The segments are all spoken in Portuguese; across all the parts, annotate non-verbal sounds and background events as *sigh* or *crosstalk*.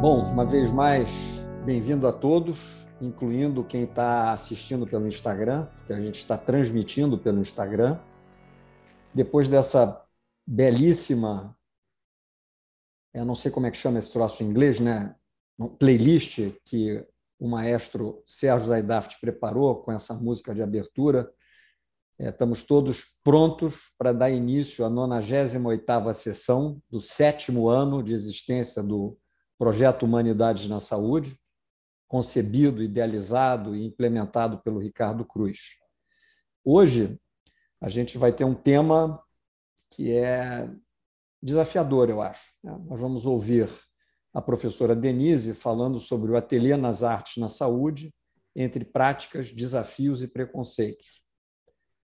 Bom, uma vez mais, bem-vindo a todos, incluindo quem está assistindo pelo Instagram, que a gente está transmitindo pelo Instagram. Depois dessa belíssima, eu não sei como é que chama esse troço em inglês, né? Playlist que o maestro Sérgio Zaidaft preparou com essa música de abertura. É, estamos todos prontos para dar início à 98ª sessão do sétimo ano de existência do Projeto Humanidades na Saúde, concebido, idealizado e implementado pelo Ricardo Cruz. Hoje, a gente vai ter um tema que é desafiador, eu acho. Né? Nós vamos ouvir a professora Denise falando sobre o Ateliê nas Artes na Saúde, entre práticas, desafios e preconceitos.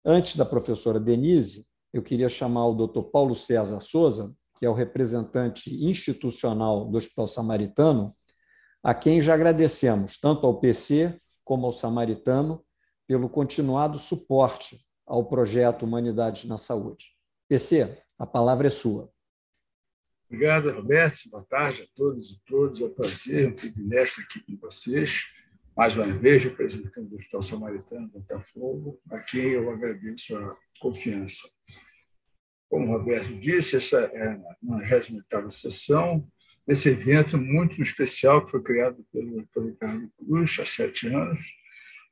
Antes da professora Denise, eu queria chamar o Dr. Paulo César Souza, que é o representante institucional do Hospital Samaritano, a quem já agradecemos, tanto ao PC como ao Samaritano, pelo continuado suporte ao projeto Humanidades na Saúde. PC, a palavra é sua. Obrigado, Roberto. Boa tarde a todos e todas. É um prazer, um privilégio estar aqui com vocês. Mais uma vez, representando o Hospital Samaritano Botafogo, a quem eu agradeço a confiança. Como o Roberto disse, essa é a 98 sessão desse evento muito especial que foi criado pelo Dr. Ricardo Cruz há sete anos,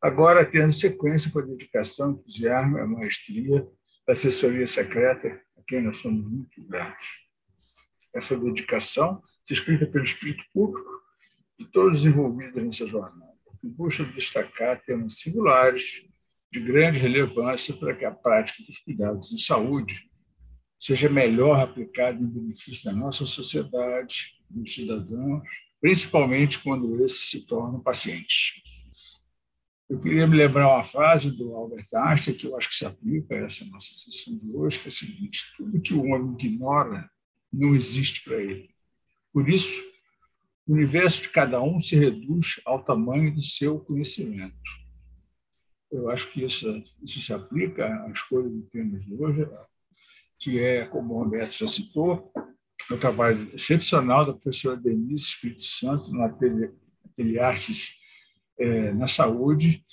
agora tendo sequência com a dedicação, entusiasmo a maestria da assessoria secreta, a quem nós somos muito gratos. Essa dedicação se explica pelo espírito público de todos os envolvidos nessa jornada, que busca destacar temas singulares de grande relevância para que a prática dos cuidados em saúde seja melhor aplicado em benefício da nossa sociedade, dos cidadãos, principalmente quando esses se tornam pacientes. Eu queria me lembrar uma frase do Albert Einstein, que eu acho que se aplica a essa nossa sessão de hoje, que é a seguinte: tudo que o homem ignora não existe para ele. Por isso, o universo de cada um se reduz ao tamanho do seu conhecimento. Eu acho que isso, isso se aplica à escolha do tema de hoje, que é, como o Roberto já citou, o trabalho excepcional da professora Denise Espírito Santo no Ateliê, Ateliê Artes é, na Saúde,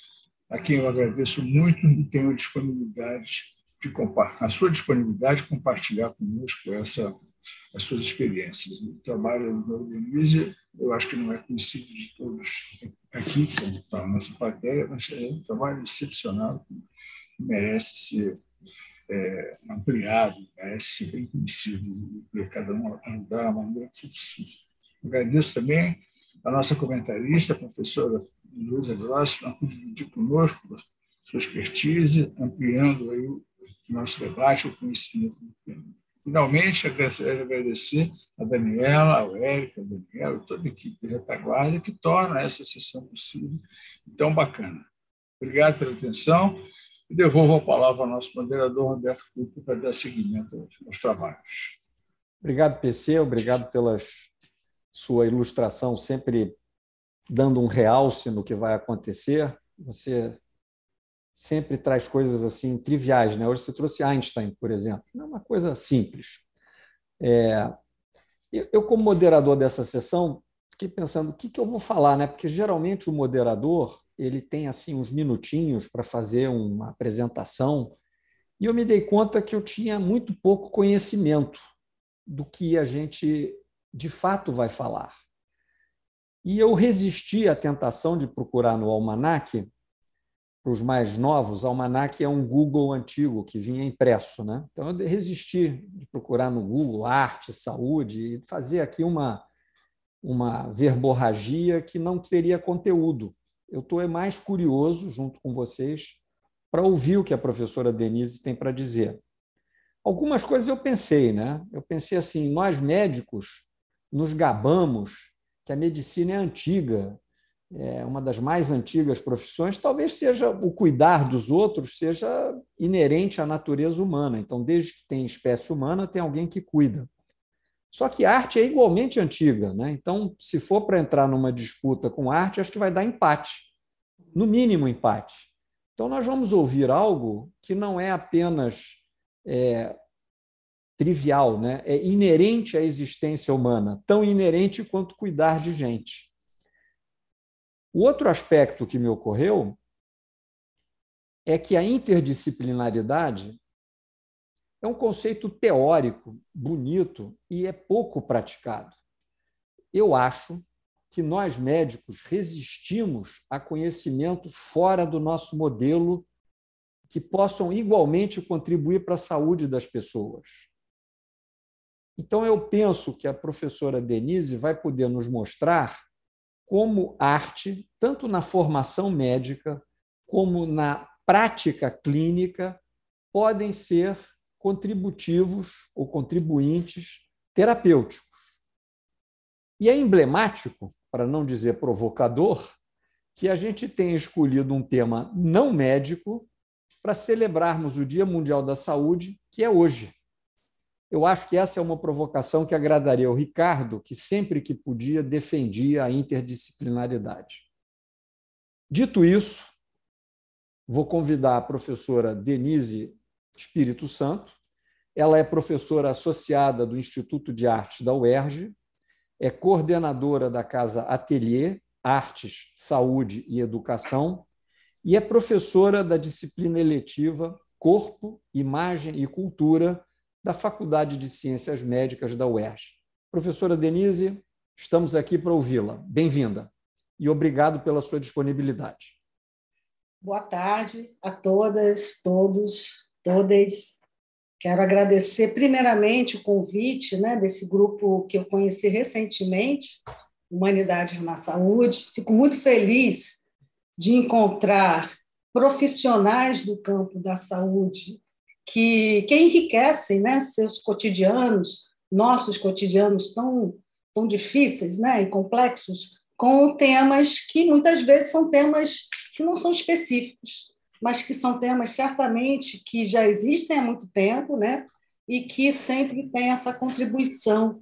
a quem eu agradeço muito e tenho disponibilidade de a sua disponibilidade de compartilhar conosco essa, as suas experiências. O trabalho da Denise, eu acho que não é conhecido de todos aqui, como está a nossa plateia, mas é um trabalho excepcional que merece ser é, ampliado, ser bem conhecido, cada um ajudar da maneira que possível. Agradeço também a nossa comentarista, a professora Luísa Gross, por dividir conosco sua expertise, ampliando aí o nosso debate, o conhecimento do tema. Finalmente, agradecer a Daniela, ao Érica, ao Daniel e toda a equipe de retaguarda que torna essa sessão possível tão bacana. Obrigado pela atenção e devolvo a palavra ao nosso moderador, Roberto Couto, para dar seguimento aos trabalhos. Obrigado, PC, obrigado pela sua ilustração, sempre dando um realce no que vai acontecer. Você sempre traz coisas assim triviais, né? Hoje você trouxe Einstein, por exemplo, é uma coisa simples. É, eu, como moderador dessa sessão, fiquei pensando o que, que eu vou falar, né? Porque geralmente o moderador ele tem assim uns minutinhos para fazer uma apresentação e eu me dei conta que eu tinha muito pouco conhecimento do que a gente de fato vai falar. E eu resisti à tentação de procurar no almanaque, para os mais novos, o almanaque é um Google antigo que vinha impresso, né? Então eu resisti de procurar no Google arte, saúde e fazer aqui uma uma verborragia que não teria conteúdo eu estou mais curioso, junto com vocês, para ouvir o que a professora Denise tem para dizer. Algumas coisas eu pensei, né? Eu pensei assim: nós médicos nos gabamos que a medicina é antiga, é uma das mais antigas profissões, talvez seja o cuidar dos outros seja inerente à natureza humana. Então, desde que tem espécie humana, tem alguém que cuida. Só que arte é igualmente antiga, né? Então, se for para entrar numa disputa com arte, acho que vai dar empate, no mínimo empate. Então, nós vamos ouvir algo que não é apenas é, trivial, né? é inerente à existência humana, tão inerente quanto cuidar de gente. O outro aspecto que me ocorreu é que a interdisciplinaridade é um conceito teórico, bonito e é pouco praticado. Eu acho que nós médicos resistimos a conhecimentos fora do nosso modelo que possam igualmente contribuir para a saúde das pessoas. Então, eu penso que a professora Denise vai poder nos mostrar como arte, tanto na formação médica como na prática clínica, podem ser contributivos ou contribuintes terapêuticos. E é emblemático, para não dizer provocador, que a gente tenha escolhido um tema não médico para celebrarmos o Dia Mundial da Saúde, que é hoje. Eu acho que essa é uma provocação que agradaria ao Ricardo, que sempre que podia defendia a interdisciplinaridade. Dito isso, vou convidar a professora Denise Espírito Santo. Ela é professora associada do Instituto de Artes da UERJ, é coordenadora da Casa Atelier Artes, Saúde e Educação e é professora da disciplina eletiva Corpo, Imagem e Cultura da Faculdade de Ciências Médicas da UERJ. Professora Denise, estamos aqui para ouvi-la. Bem-vinda e obrigado pela sua disponibilidade. Boa tarde a todas, todos, todas. Quero agradecer primeiramente o convite né, desse grupo que eu conheci recentemente, Humanidades na Saúde. Fico muito feliz de encontrar profissionais do campo da saúde que, que enriquecem né, seus cotidianos, nossos cotidianos tão, tão difíceis né, e complexos, com temas que muitas vezes são temas que não são específicos, mas que são temas certamente que já existem há muito tempo, né, e que sempre têm essa contribuição.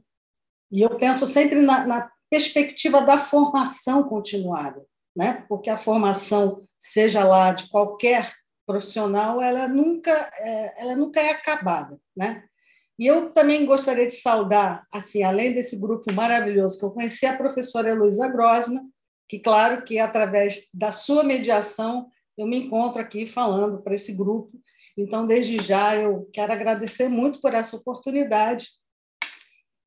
E eu penso sempre na, na perspectiva da formação continuada, né, porque a formação, seja lá de qualquer profissional, ela nunca, é, ela nunca é acabada, né? E eu também gostaria de saudar, assim, além desse grupo maravilhoso que eu conheci, a professora Heloísa Grosma, que, claro, que através da sua mediação eu me encontro aqui falando para esse grupo. Então, desde já, eu quero agradecer muito por essa oportunidade.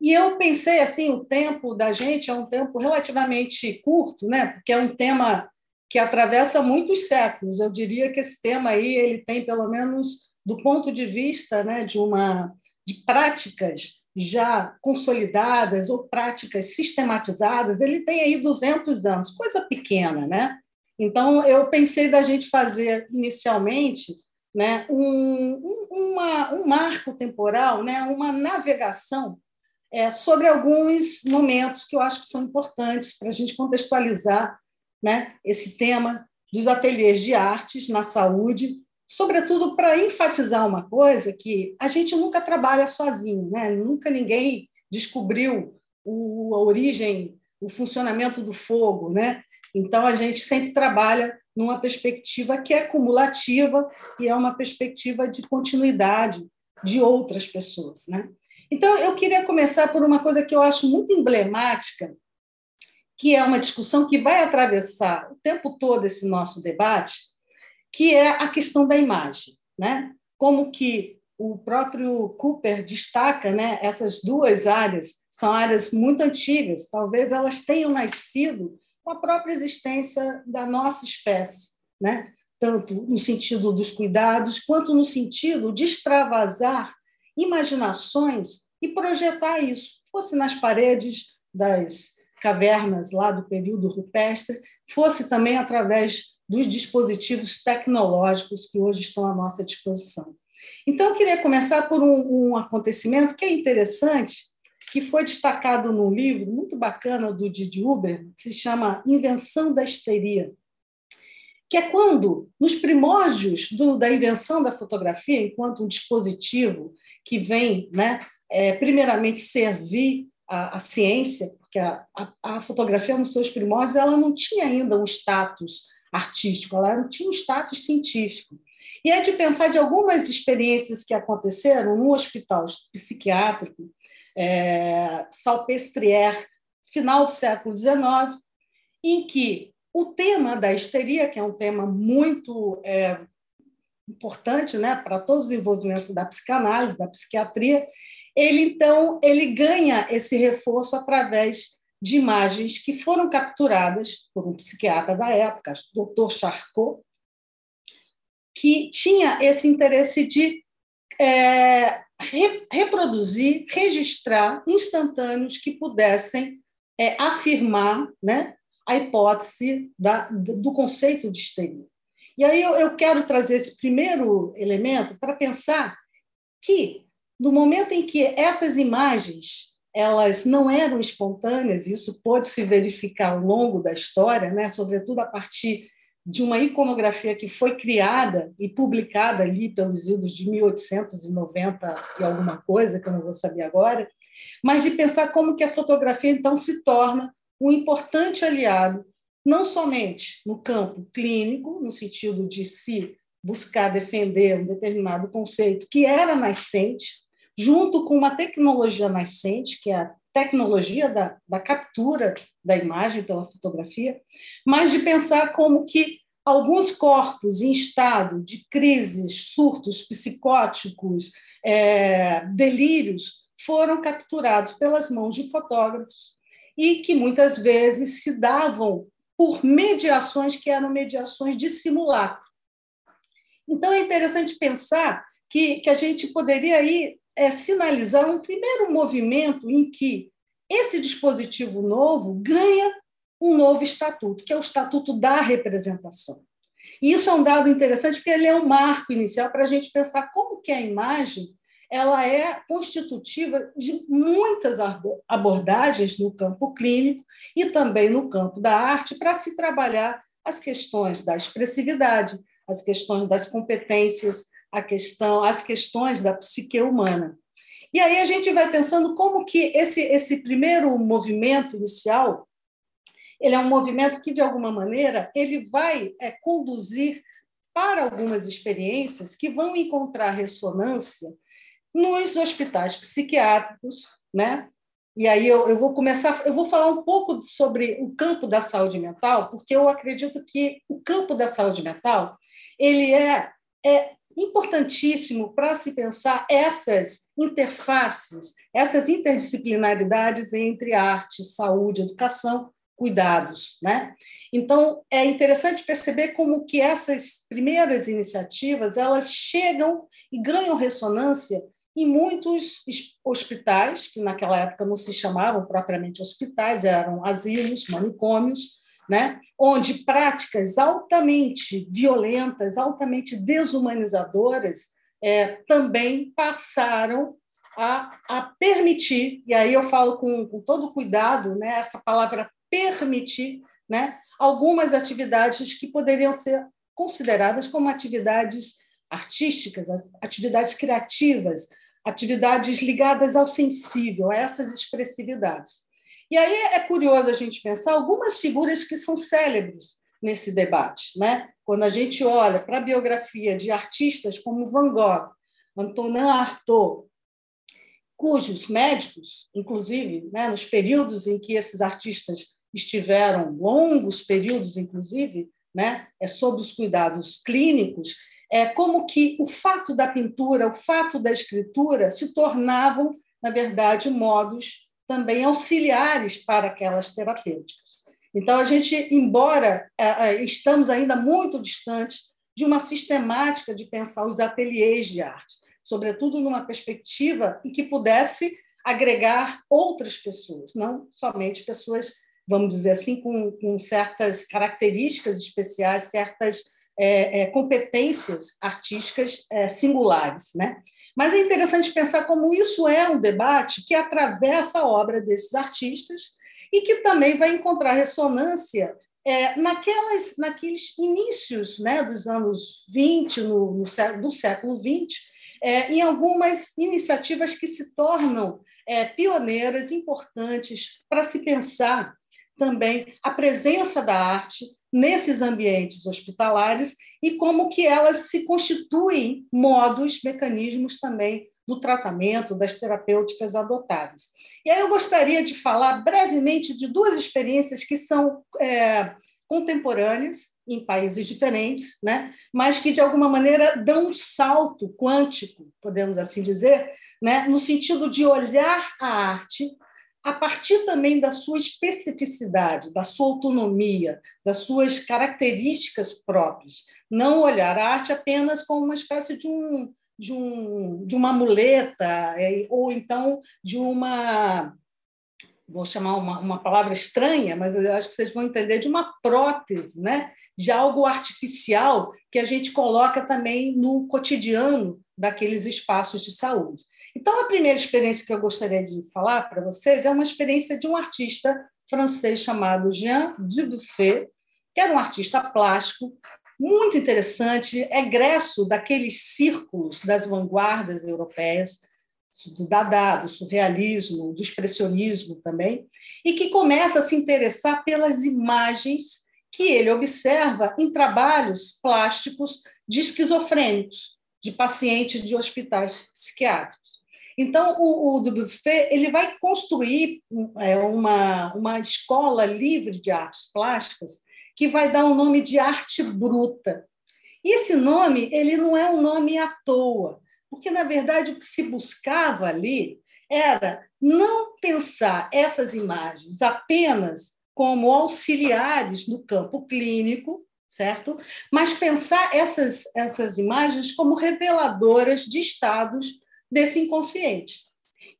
E eu pensei assim, o tempo da gente é um tempo relativamente curto, né? Porque é um tema que atravessa muitos séculos. Eu diria que esse tema aí ele tem pelo menos do ponto de vista, né, de uma de práticas já consolidadas ou práticas sistematizadas, ele tem aí 200 anos, coisa pequena, né? Então eu pensei da gente fazer inicialmente, né, um, uma, um marco temporal, né, uma navegação é, sobre alguns momentos que eu acho que são importantes para a gente contextualizar né, esse tema dos ateliês de artes na saúde, sobretudo para enfatizar uma coisa que a gente nunca trabalha sozinho, né? nunca ninguém descobriu o, a origem, o funcionamento do fogo. Né? Então, a gente sempre trabalha numa perspectiva que é cumulativa e é uma perspectiva de continuidade de outras pessoas. Né? Então, eu queria começar por uma coisa que eu acho muito emblemática que é uma discussão que vai atravessar o tempo todo esse nosso debate, que é a questão da imagem, né? Como que o próprio Cooper destaca, né? Essas duas áreas são áreas muito antigas, talvez elas tenham nascido com a própria existência da nossa espécie, né? Tanto no sentido dos cuidados, quanto no sentido de extravasar imaginações e projetar isso, fosse nas paredes das cavernas lá do período rupestre, fosse também através dos dispositivos tecnológicos que hoje estão à nossa disposição. Então, eu queria começar por um, um acontecimento que é interessante, que foi destacado num livro muito bacana do Didi Uber, que se chama Invenção da Histeria, que é quando, nos primórdios do, da invenção da fotografia, enquanto um dispositivo que vem, né, é, primeiramente servir a, a ciência, porque a, a, a, fotografia nos seus primórdios ela não tinha ainda um status artístico, ela tinha um status científico. E é de pensar de algumas experiências que aconteceram no hospital psiquiátrico, é, final do século XIX, em que o tema da histeria, que é um tema muito é, importante né, para todo o desenvolvimento da psicanálise, da psiquiatria, ele então ele ganha esse reforço através de imagens que foram capturadas por um psiquiatra da época, o Dr. Charcot, que tinha esse interesse de é, re, reproduzir, registrar instantâneos que pudessem é, afirmar né, a hipótese da, do conceito de histeria. E aí eu, eu quero trazer esse primeiro elemento para pensar que, no momento em que essas imagens elas não eram espontâneas, isso pode se verificar ao longo da história, né? sobretudo a partir de uma iconografia que foi criada e publicada ali pelos idos de 1890 e alguma coisa, que eu não vou saber agora, mas de pensar como que a fotografia, então, se torna um importante aliado, não somente no campo clínico, no sentido de se buscar defender um determinado conceito que era nascente, junto com uma tecnologia nascente, que é a tecnologia da, da captura da imagem pela fotografia, mas de pensar como que alguns corpos em estado de crises, surtos psicóticos, é, delírios, foram capturados pelas mãos de fotógrafos e que muitas vezes se davam por mediações que eram mediações de simulacro. Então, é interessante pensar que, que a gente poderia aí é, sinalizar um primeiro movimento em que esse dispositivo novo ganha um novo estatuto, que é o Estatuto da Representação. E isso é um dado interessante porque ele é um marco inicial para a gente pensar como que a imagem ela é constitutiva de muitas abordagens no campo clínico e também no campo da arte para se trabalhar as questões da expressividade, as questões das competências, a questão, as questões da psique humana. E aí a gente vai pensando como que esse, esse primeiro movimento inicial, ele é um movimento que, de alguma maneira, ele vai é, conduzir para algumas experiências que vão encontrar ressonância nos hospitais psiquiátricos, né? E aí eu, eu vou começar, eu vou falar um pouco sobre o campo da saúde mental, porque eu acredito que o campo da saúde mental ele é, é importantíssimo para se pensar essas interfaces, essas interdisciplinaridades entre arte, saúde, educação, cuidados, né? Então é interessante perceber como que essas primeiras iniciativas elas chegam e ganham ressonância em muitos hospitais que naquela época não se chamavam propriamente hospitais, eram asilos, manicômios, né? onde práticas altamente violentas, altamente desumanizadoras, é, também passaram a, a, permitir, e aí eu falo com, com todo cuidado, né, essa palavra permitir, né, algumas atividades que poderiam ser consideradas como atividades artísticas, atividades criativas, atividades ligadas ao sensível, a essas expressividades. E aí é curioso a gente pensar algumas figuras que são célebres nesse debate. Né? Quando a gente olha para a biografia de artistas como Van Gogh, Antonin Artaud, cujos médicos, inclusive, né, nos períodos em que esses artistas estiveram, longos períodos, inclusive, né, é, sob os cuidados clínicos, é como que o fato da pintura, o fato da escritura se tornavam, na verdade, modos também auxiliares para aquelas terapêuticas. Então, a gente, embora é, é, estamos ainda muito distantes de uma sistemática de pensar os ateliês de arte, sobretudo numa perspectiva em que pudesse agregar outras pessoas, não somente pessoas, vamos dizer assim, com, com certas características especiais, certas é, é, competências artísticas é, singulares. Né? Mas é interessante pensar como isso é um debate que atravessa a obra desses artistas e que também vai encontrar ressonância é, naquelas, naqueles inícios né, dos anos 20, no, no, do século 20, é, em algumas iniciativas que se tornam é, pioneiras, importantes para se pensar também a presença da arte nesses ambientes hospitalares e como que elas se constituem modos, mecanismos também do tratamento, das terapêuticas adotadas. E aí eu gostaria de falar brevemente de duas experiências que são é, contemporâneas em países diferentes, né? mas que, de alguma maneira, dão um salto quântico, podemos assim dizer, né? no sentido de olhar a arte a partir também da sua especificidade, da sua autonomia, das suas características próprias. Não olhar a arte apenas como uma espécie de um, de, um, de uma muleta, é, ou então de uma vou chamar uma, uma palavra estranha, mas eu acho que vocês vão entender, de uma prótese, né? de algo artificial que a gente coloca também no cotidiano daqueles espaços de saúde. Então, a primeira experiência que eu gostaria de falar para vocês é uma experiência de um artista francês chamado Jean Dubuffet, que era um artista plástico muito interessante, egresso daqueles círculos das vanguardas europeias, do Dada, do surrealismo, do expressionismo também, e que começa a se interessar pelas imagens que ele observa em trabalhos plásticos de esquizofrênicos, de pacientes de hospitais psiquiátricos. Então, o, o Dubuffet ele vai construir é, uma, uma escola livre de artes plásticas que vai dar o um nome de arte bruta. E esse nome ele não é um nome à toa, porque, na verdade, o que se buscava ali era não pensar essas imagens apenas como auxiliares no campo clínico, certo? Mas pensar essas, essas imagens como reveladoras de estados desse inconsciente.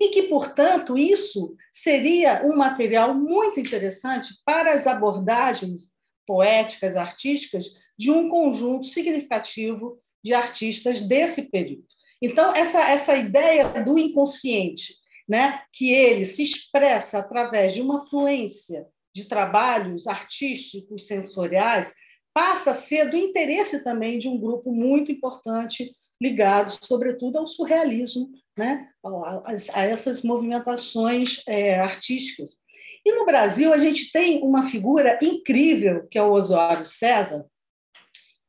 E que, portanto, isso seria um material muito interessante para as abordagens poéticas, artísticas, de um conjunto significativo de artistas desse período. Então, essa, essa ideia do inconsciente, né, que ele se expressa através de uma fluência de trabalhos artísticos, sensoriais, passa a ser do interesse também de um grupo muito importante ligado, sobretudo, ao surrealismo, né, a, essas movimentações é, artísticas. E no Brasil, a gente tem uma figura incrível, que é o Osório César,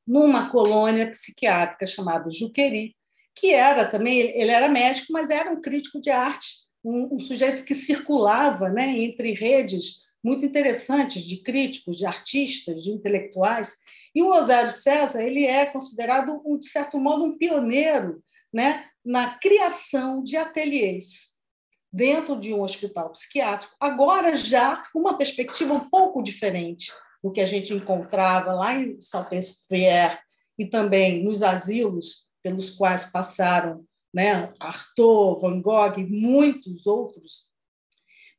numa colônia psiquiátrica chamada Juqueri, que era também, ele era médico, mas era um crítico de arte, um, um sujeito que circulava né, entre redes muito interessantes de críticos, de artistas, de intelectuais. E o Osório César ele é considerado, de certo modo, um pioneiro né, na criação de ateliês dentro de um hospital psiquiátrico, agora já uma perspectiva um pouco diferente do que a gente encontrava lá em Salpêtrière e também nos asilos pelos quais passaram né, Arthur, Van Gogh e muitos outros,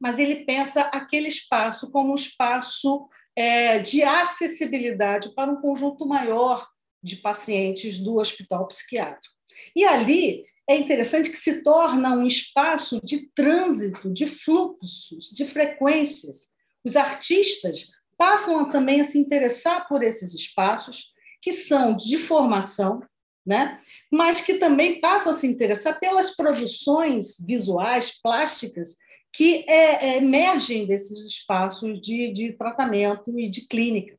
mas ele pensa aquele espaço como um espaço é, de acessibilidade para um conjunto maior de pacientes do hospital psiquiátrico. E ali é interessante que se torna um espaço de trânsito, de fluxos, de frequências. Os artistas passam também a se interessar por esses espaços que são de formação, né? mas que também passam a se interessar pelas produções visuais, plásticas, que é, é, emergem desses espaços de, de tratamento e de clínica.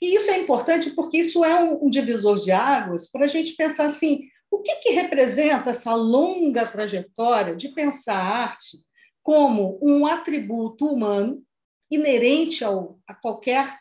E isso é importante porque isso é um, um divisor de águas para a gente pensar assim, o que, que representa essa longa trajetória de pensar a arte como um atributo humano inerente ao, a qualquer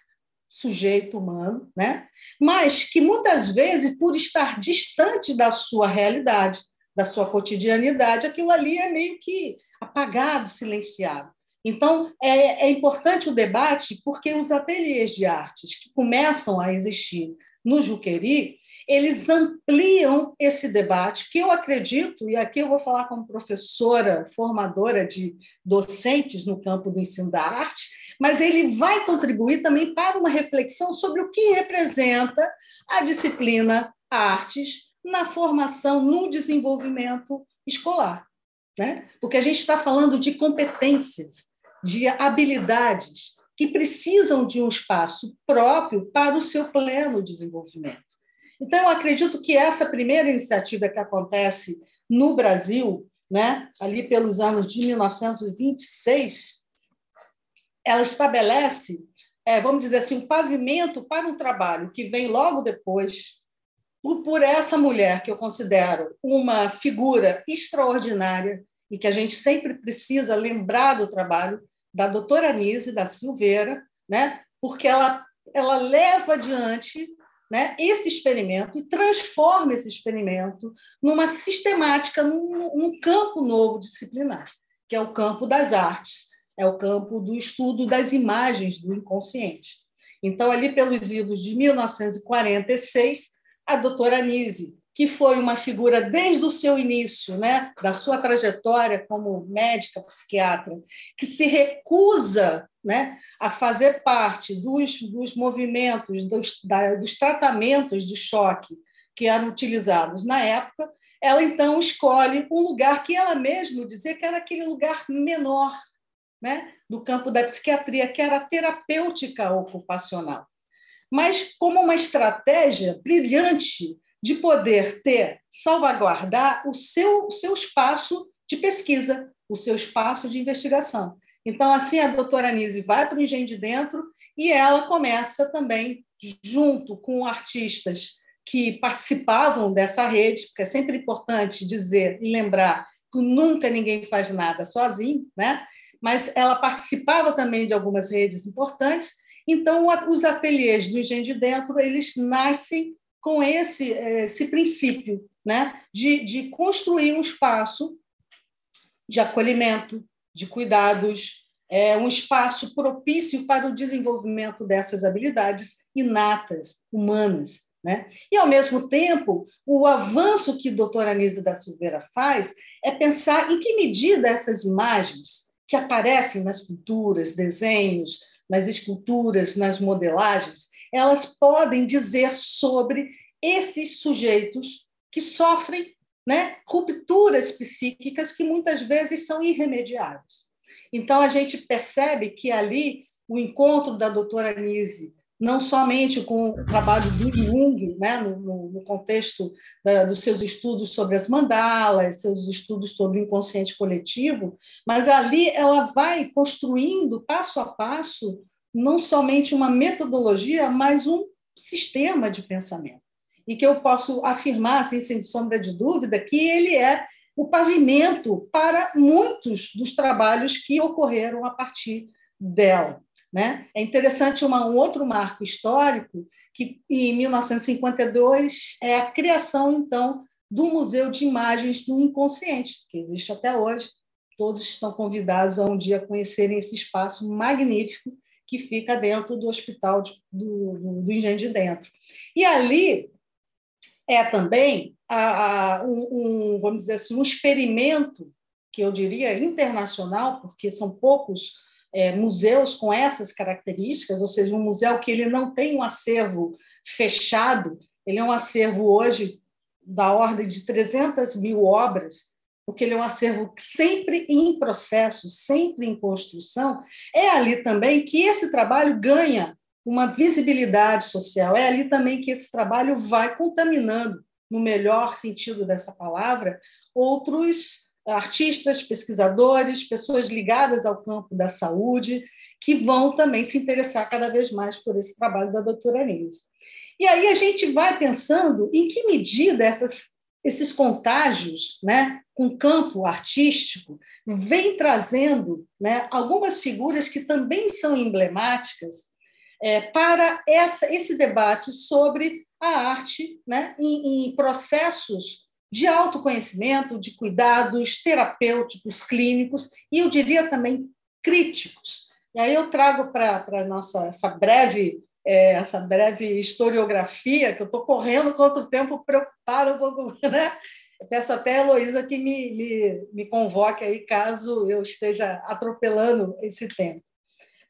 sujeito humano, né? mas que muitas vezes, por estar distante da sua realidade, da sua cotidianidade, aquilo ali é meio que apagado, silenciado. Então, é, é importante o debate, porque os ateliês de artes que começam a existir no Juqueri, eles ampliam esse debate, que eu acredito, e aqui eu vou falar como professora, formadora de docentes no campo do ensino da arte, mas ele vai contribuir também para uma reflexão sobre o que representa a disciplina artes na formação, no desenvolvimento escolar. Né? Porque a gente está falando de competências, de habilidades que precisam de um espaço próprio para o seu pleno desenvolvimento. Então, eu acredito que essa primeira iniciativa que acontece no Brasil, né, ali pelos anos de 1926, ela estabelece é, vamos dizer assim, um pavimento para um trabalho que vem logo depois, por, essa mulher que eu considero uma figura extraordinária e que a gente sempre precisa lembrar do trabalho da doutora Anise da Silveira, né? porque ela, ela leva adiante né, esse experimento e transforma esse experimento numa sistemática, num, num campo novo disciplinar, que é o campo das artes, é o campo do estudo das imagens do inconsciente. Então, ali pelos idos de 1946, a doutora Anise que foi uma figura desde o seu início, né, da sua trajetória como médica psiquiatra, que se recusa né, a fazer parte dos, dos movimentos, dos, da, dos tratamentos de choque que eram utilizados na época, ela então escolhe um lugar que ela mesma dizia que era aquele lugar menor né, do campo da psiquiatria, que era a terapêutica ocupacional. Mas como uma estratégia brilhante de poder ter, salvaguardar o seu, o seu espaço de pesquisa, o seu espaço de investigação. Então, assim, a doutora Anise vai para o Engenho de Dentro e ela começa também, junto com artistas que participavam dessa rede, porque é sempre importante dizer e lembrar que nunca ninguém faz nada sozinho, né? mas ela participava também de algumas redes importantes, então os ateliês do Engenho de Dentro eles nascem com esse, esse princípio né? de, de construir um espaço de acolhimento, de cuidados, é, um espaço propício para o desenvolvimento dessas habilidades inatas, humanas. Né? E, ao mesmo tempo, o avanço que a doutora Anísia da Silveira faz é pensar em que medida essas imagens que aparecem nas pinturas, desenhos, nas esculturas, nas modelagens, elas podem dizer sobre esses sujeitos que sofrem né, rupturas psíquicas que muitas vezes são irremediáveis. Então, a gente percebe que ali o encontro da doutora Anise, não somente com o trabalho do Jung, né, no, no contexto da, dos seus estudos sobre as mandalas, seus estudos sobre o inconsciente coletivo, mas ali ela vai construindo, passo a passo, não somente uma metodologia, mas um sistema de pensamento. E que eu posso afirmar, assim, sem sombra de dúvida, que ele é o pavimento para muitos dos trabalhos que ocorreram a partir dela. Né? É interessante uma, um outro marco histórico, que em 1952 é a criação, então, do Museu de Imagens do Inconsciente, que existe até hoje. Todos estão convidados a um dia conhecerem esse espaço magnífico que fica dentro do hospital de, do, do, Engenho de Dentro. E ali é também a, a, um, um, vamos dizer assim, um experimento que eu diria internacional, porque são poucos é, museus com essas características, ou seja, um museu que ele não tem um acervo fechado, ele é um acervo hoje da ordem de 300 mil obras, porque ele é um acervo sempre em processo, sempre em construção, é ali também que esse trabalho ganha uma visibilidade social, é ali também que esse trabalho vai contaminando, no melhor sentido dessa palavra, outros artistas, pesquisadores, pessoas ligadas ao campo da saúde, que vão também se interessar cada vez mais por esse trabalho da doutora Anise. E aí a gente vai pensando em que medida essas esses contágios né, com o campo artístico vem trazendo né, algumas figuras que também são emblemáticas é, para essa, esse debate sobre a arte né, em, em processos de autoconhecimento, de cuidados terapêuticos, clínicos e eu diria também críticos. E aí eu trago para nossa essa breve é, essa breve historiografia, que eu estou correndo contra o tempo, preocupada um pouco, *laughs* né? Eu peço até a Heloísa que me, me, me convoque aí, caso eu esteja atropelando esse tempo.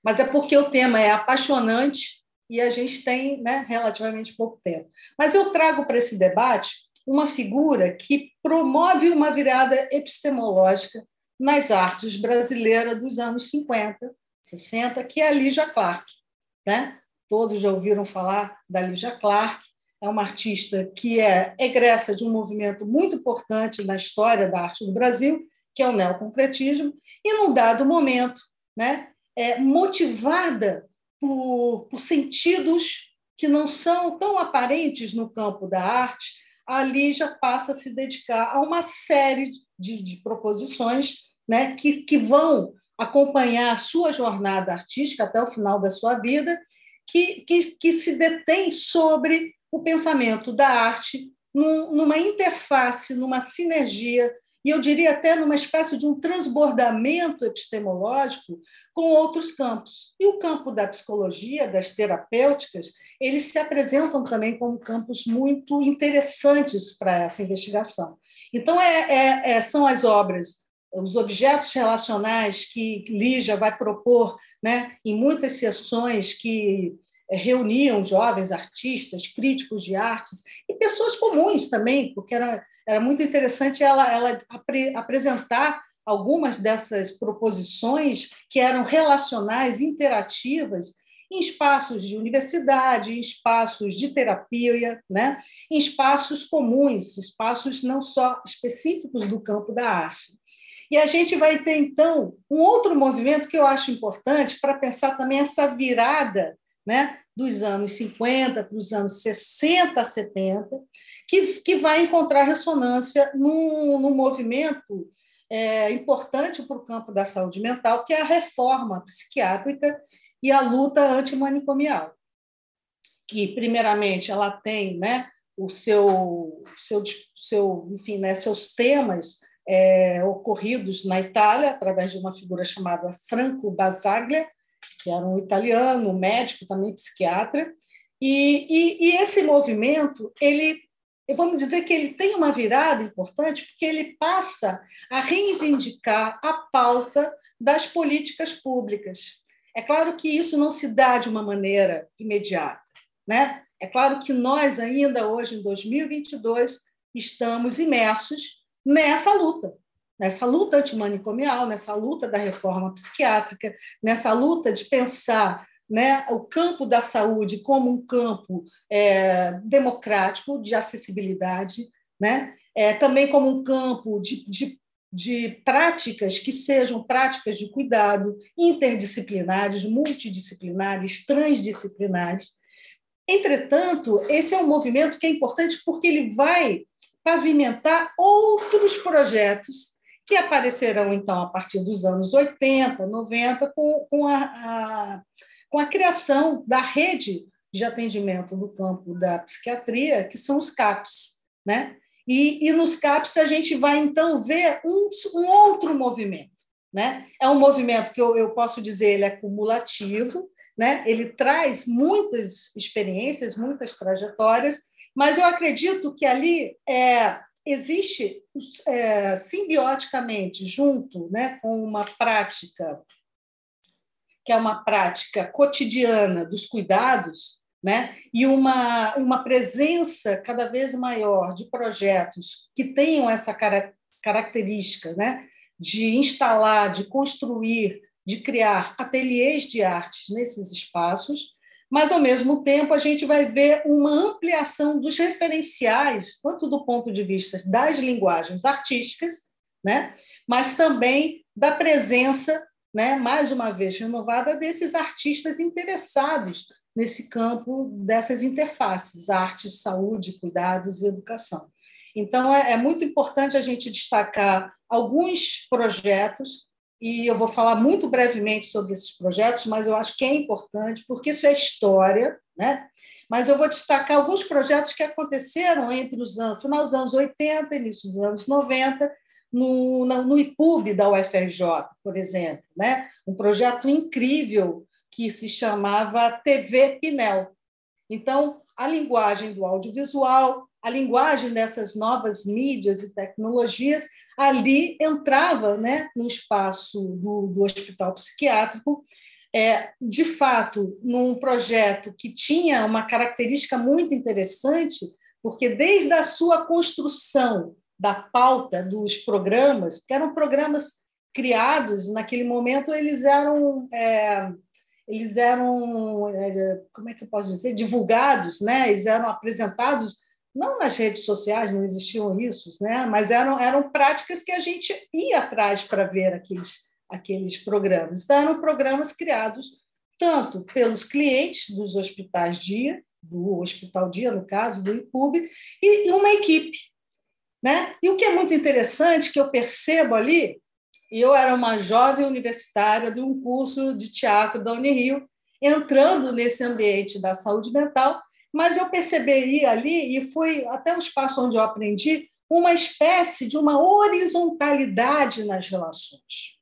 Mas é porque o tema é apaixonante e a gente tem né, relativamente pouco tempo. Mas eu trago para esse debate uma figura que promove uma virada epistemológica nas artes brasileiras dos anos 50, 60, que é a Lígia Clark. Né? todos já ouviram falar da Lígia Clark, é uma artista que é egressa de um movimento muito importante na história da arte do Brasil, que é o neoconcretismo, e num dado momento, né, é motivada por, por sentidos que não são tão aparentes no campo da arte, ali já passa a se dedicar a uma série de, de proposições né, que, que vão acompanhar a sua jornada artística até o final da sua vida, que, que, que se detém sobre o pensamento da arte num, numa interface, numa sinergia e eu diria até numa espécie de um transbordamento epistemológico com outros campos. E o campo da psicologia, das terapêuticas, eles se apresentam também como campos muito interessantes para essa investigação. Então, é, é, é, são as obras, os objetos relacionais que Lígia vai propor né, em muitas sessões que reuniam jovens artistas, críticos de artes e pessoas comuns também, porque era, era muito interessante ela, ela apre, apresentar algumas dessas proposições que eram relacionais, interativas, em espaços de universidade, em espaços de terapia, né? em espaços comuns, espaços não só específicos do campo da arte. E a gente vai ter, então, um outro movimento que eu acho importante para pensar também essa virada né, dos anos 50 para os anos 60, 70, que, que vai encontrar ressonância num, num movimento é, importante para o campo da saúde mental, que é a reforma psiquiátrica e a luta antimanicomial. Que, primeiramente, ela tem né, o seu, seu, seu, enfim, né, seus temas é, ocorridos na Itália, através de uma figura chamada Franco Basaglia, que era um italiano, médico, também psiquiatra. E, e, e esse movimento, ele, vamos dizer que ele tem uma virada importante, porque ele passa a reivindicar a pauta das políticas públicas. É claro que isso não se dá de uma maneira imediata, né? É claro que nós ainda hoje em 2022 estamos imersos nessa luta, nessa luta antimanicomial, nessa luta da reforma psiquiátrica, nessa luta de pensar né, o campo da saúde como um campo é, democrático, de acessibilidade, né, é, também como um campo de, de, de práticas que sejam práticas de cuidado, interdisciplinares, multidisciplinares, transdisciplinares. Entretanto, esse é um movimento que é importante porque ele vai pavimentar outros projetos que aparecerão, então, a partir dos anos 80, 90, com, com, a, a, com a criação da rede de atendimento no campo da psiquiatria, que são os CAPs. Né? E, e nos CAPs a gente vai, então, ver um, um outro movimento. Né? É um movimento que eu, eu posso dizer ele é cumulativo, né? ele traz muitas experiências, muitas trajetórias, mas eu acredito que ali é, existe é, simbioticamente junto né, com uma prática que é uma prática cotidiana dos cuidados, né, e uma, uma presença cada vez maior de projetos que tenham essa cara, característica né, de instalar, de construir, de criar ateliês de artes nesses espaços, mas, ao mesmo tempo, a gente vai ver uma ampliação dos referenciais, tanto do ponto de vista das linguagens artísticas, né, mas também da presença, né, mais uma vez renovada, desses artistas interessados nesse campo dessas interfaces, arte, saúde, cuidados e educação. Então, é, é muito importante a gente destacar alguns projetos e eu vou falar muito brevemente sobre esses projetos, mas eu acho que é importante, porque isso é história, né? Mas eu vou destacar alguns projetos que aconteceram entre os anos, final dos anos 80, início dos anos 90, no, no IPUB da UFRJ, por exemplo, né? Um projeto incrível que se chamava TV Pinel. Então, a linguagem do audiovisual, a linguagem dessas novas mídias e tecnologias ali entrava né, no espaço do, do hospital psiquiátrico, é, de fato, num projeto que tinha uma característica muito interessante, porque desde a sua construção da pauta dos programas, que eram programas criados naquele momento, eles eram é, eles eram é, como é que eu posso dizer divulgados, né? Eles eram apresentados não nas redes sociais, não existiam isso, né? mas eram, eram práticas que a gente ia atrás para ver aqueles, aqueles programas. Então, eram programas criados tanto pelos clientes dos hospitais dia, do Hospital Dia, no caso, do IPUB, e uma equipe. Né? E o que é muito interessante, que eu percebo ali, eu era uma jovem universitária de um curso de teatro da Unirio, entrando nesse ambiente da saúde mental, mas eu perceberia ali, e foi até o espaço onde eu aprendi, uma espécie de uma horizontalidade nas relações,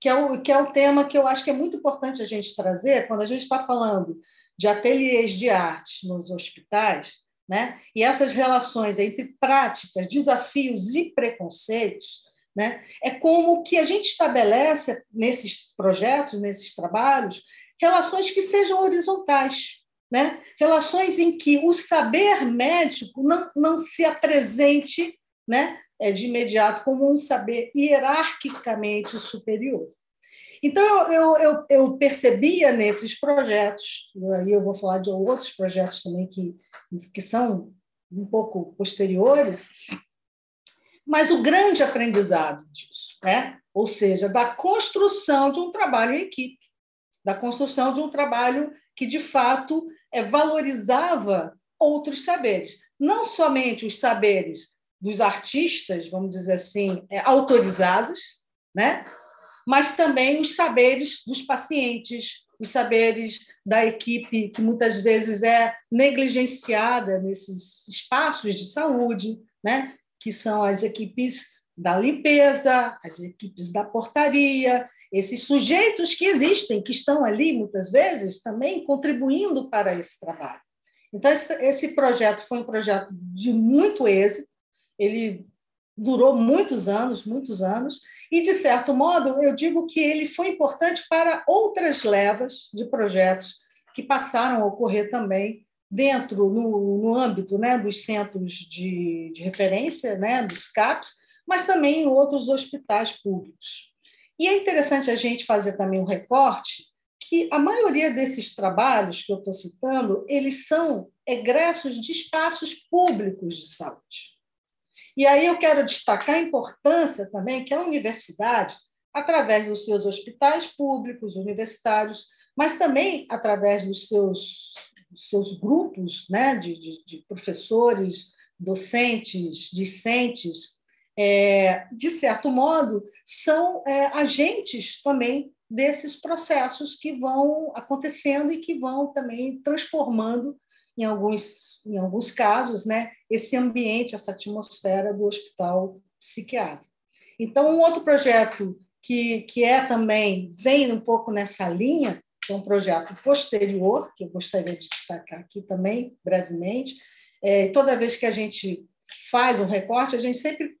que é o, que é o tema que eu acho que é muito importante a gente trazer quando a gente está falando de ateliês de arte nos hospitais, né? e essas relações entre práticas, desafios e preconceitos, né? é como que a gente estabelece nesses projetos, nesses trabalhos, relações que sejam horizontais, né? relações em que o saber médico não, não se apresente né, é, de imediato como um saber hierarquicamente superior. Então, eu, eu, eu percebia nesses projetos, aí eu vou falar de outros projetos também que, que são um pouco posteriores, mas o grande aprendizado disso, né? ou seja, da construção de um trabalho em equipe, da construção de um trabalho que, de fato, valorizava outros saberes, não somente os saberes dos artistas, vamos dizer assim, é, autorizados, né? mas também os saberes dos pacientes, os saberes da equipe, que muitas vezes é negligenciada nesses espaços de saúde, né? que são as equipes da limpeza, as equipes da portaria, esses sujeitos que existem, que estão ali muitas vezes também contribuindo para esse trabalho. Então, esse projeto foi um projeto de muito êxito, ele durou muitos anos, muitos anos, e, de certo modo, eu digo que ele foi importante para outras levas de projetos que passaram a ocorrer também dentro, no, no âmbito né, dos centros de, de referência, né, dos CAPs, mas também em outros hospitais públicos. E é interessante a gente fazer também um recorte que a maioria desses trabalhos que eu estou citando, eles são egressos de espaços públicos de saúde. E aí eu quero destacar a importância também que a universidade, através dos seus hospitais públicos, universitários, mas também através dos seus, dos seus grupos né, de, de, de professores, docentes, discentes, é, de certo modo, são é, agentes também desses processos que vão acontecendo e que vão também transformando em alguns, em alguns casos, né, esse ambiente, essa atmosfera do hospital psiquiátrico. Então, um outro projeto que, que é também, vem um pouco nessa linha, é um projeto posterior, que eu gostaria de destacar aqui também, brevemente. É, toda vez que a gente faz um recorte, a gente sempre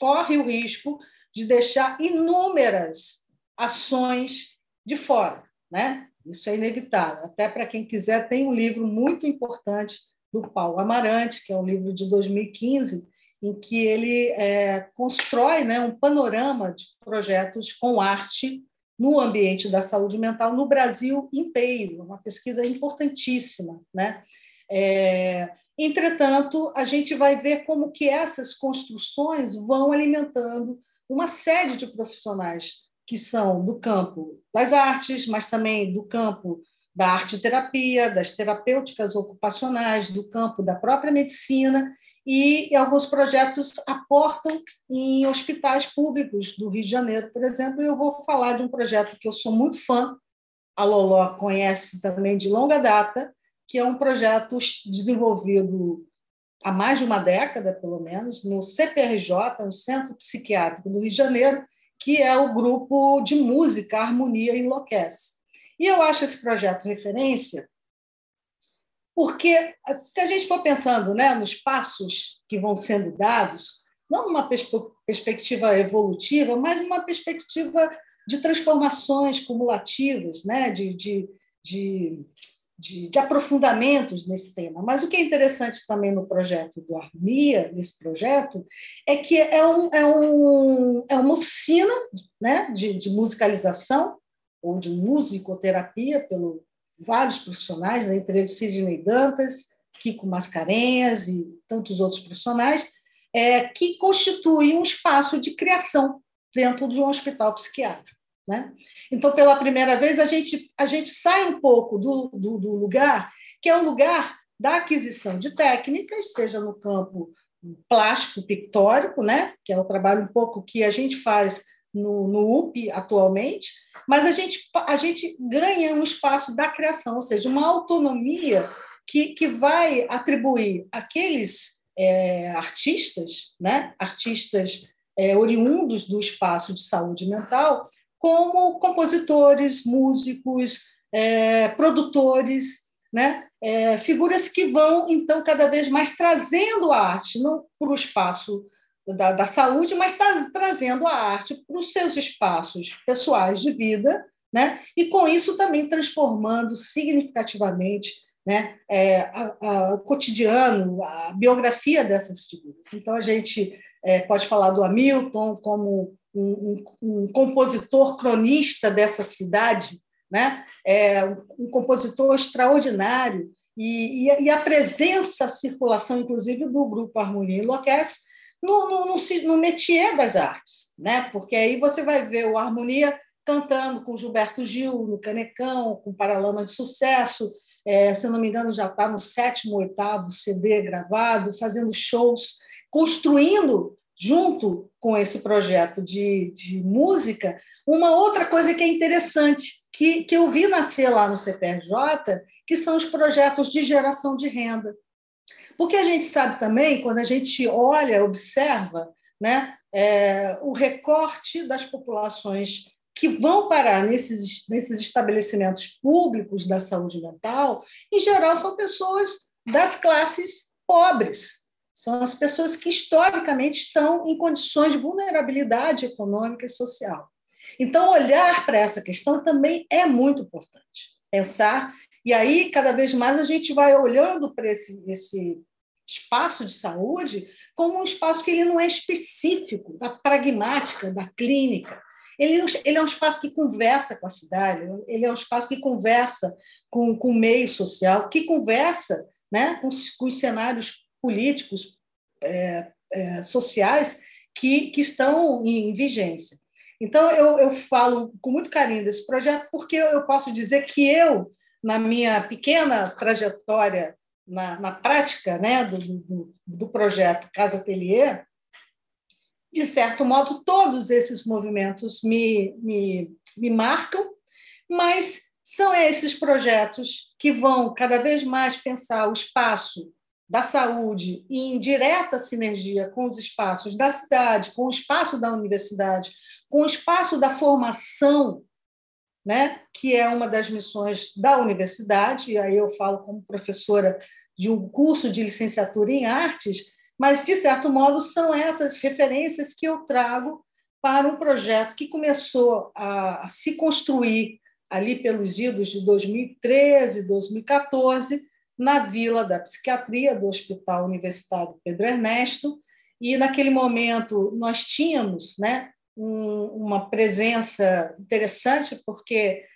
corre o risco de deixar inúmeras ações de fora, né? Isso é inevitável. Até para quem quiser, tem um livro muito importante do Paulo Amarante, que é um livro de 2015, em que ele é, constrói né, um panorama de projetos com arte no ambiente da saúde mental no Brasil inteiro, uma pesquisa importantíssima. Né? É, entretanto, a gente vai ver como que essas construções vão alimentando uma série de profissionais que são do campo das artes, mas também do campo da arte-terapia, das terapêuticas ocupacionais, do campo da própria medicina, e alguns projetos aportam em hospitais públicos do Rio de Janeiro, por exemplo. Eu vou falar de um projeto que eu sou muito fã, a Loló conhece também de longa data, que é um projeto desenvolvido há mais de uma década, pelo menos, no CPRJ, no Centro Psiquiátrico do Rio de Janeiro, que é o grupo de música Harmonia Enlouquece. E eu acho esse projeto referência porque, se a gente for pensando né, nos passos que vão sendo dados, não numa perspectiva evolutiva, mas numa perspectiva de transformações cumulativas, né, de, de, de de, de, aprofundamentos nesse tema. Mas o que é interessante também no projeto do Armia, nesse projeto, é que é, um, é, um, é uma oficina né, de, de musicalização ou de musicoterapia pelo vários profissionais, né, entre eles Sidney Dantas, Kiko Mascarenhas e tantos outros profissionais, é, que constitui um espaço de criação dentro de um hospital psiquiátrico. Né? Então, pela primeira vez, a gente, a gente sai um pouco do, do, do lugar que é um lugar da aquisição de técnicas, seja no campo plástico pictórico, né? que é o trabalho um pouco que a gente faz no, no UP atualmente, mas a gente, a gente ganha um espaço da criação, ou seja, uma autonomia que, que vai atribuir aqueles é, artistas, né? artistas é, oriundos do espaço de saúde mental, como compositores, músicos, é, produtores, né? É, figuras que vão, então, cada vez mais trazendo a arte, não para o espaço da, da saúde, mas tá trazendo a arte para os seus espaços pessoais de vida, né? e com isso também transformando significativamente né, é, a, a, o cotidiano, a biografia dessas figuras. Então, a gente é, pode falar do Hamilton como um, um, compositor cronista dessa cidade, né? é, um compositor extraordinário, e, e, e, a presença, a circulação, inclusive, do grupo Harmonia Enlouquece no, no, no, no métier das artes, né? porque aí você vai ver o Harmonia cantando com Gilberto Gil no Canecão, com Paralama de Sucesso, é, se não me engano, já está no sétimo, oitavo CD gravado, fazendo shows, construindo, junto com esse projeto de, de música, uma outra coisa que é interessante, que, que eu vi nascer lá no CPRJ, que são os projetos de geração de renda. Porque a gente sabe também, quando a gente olha, observa né, é, o recorte das populações que vão parar nesses, nesses estabelecimentos públicos da saúde mental, em geral, são pessoas das classes pobres. São as pessoas que, historicamente, estão em condições de vulnerabilidade econômica e social. Então, olhar para essa questão também é muito importante. Pensar, e aí, cada vez mais, a gente vai olhando para esse, esse espaço de saúde como um espaço que ele não é específico da pragmática, da clínica. Ele, ele é um espaço que conversa com a cidade, ele é um espaço que conversa com, com o meio social, que conversa né, com, com os cenários políticos, é, é, sociais que, que estão em vigência. Então, eu, eu falo com muito carinho desse projeto, porque eu posso dizer que eu, na minha pequena trajetória na, na prática né, do, do, do projeto Casa Atelier, de certo modo, todos esses movimentos me, me, me marcam, mas são esses projetos que vão cada vez mais pensar o espaço da saúde em direta sinergia com os espaços da cidade, com o espaço da universidade, com o espaço da formação, né, que é uma das missões da universidade, e aí eu falo como professora de um curso de licenciatura em artes, mas, de certo modo, são essas referências que eu trago para um projeto que começou a, se construir ali pelos idos de 2013, 2014, na Vila da Psiquiatria do Hospital Universitário Pedro Ernesto, e naquele momento nós tínhamos né, um, uma presença interessante, porque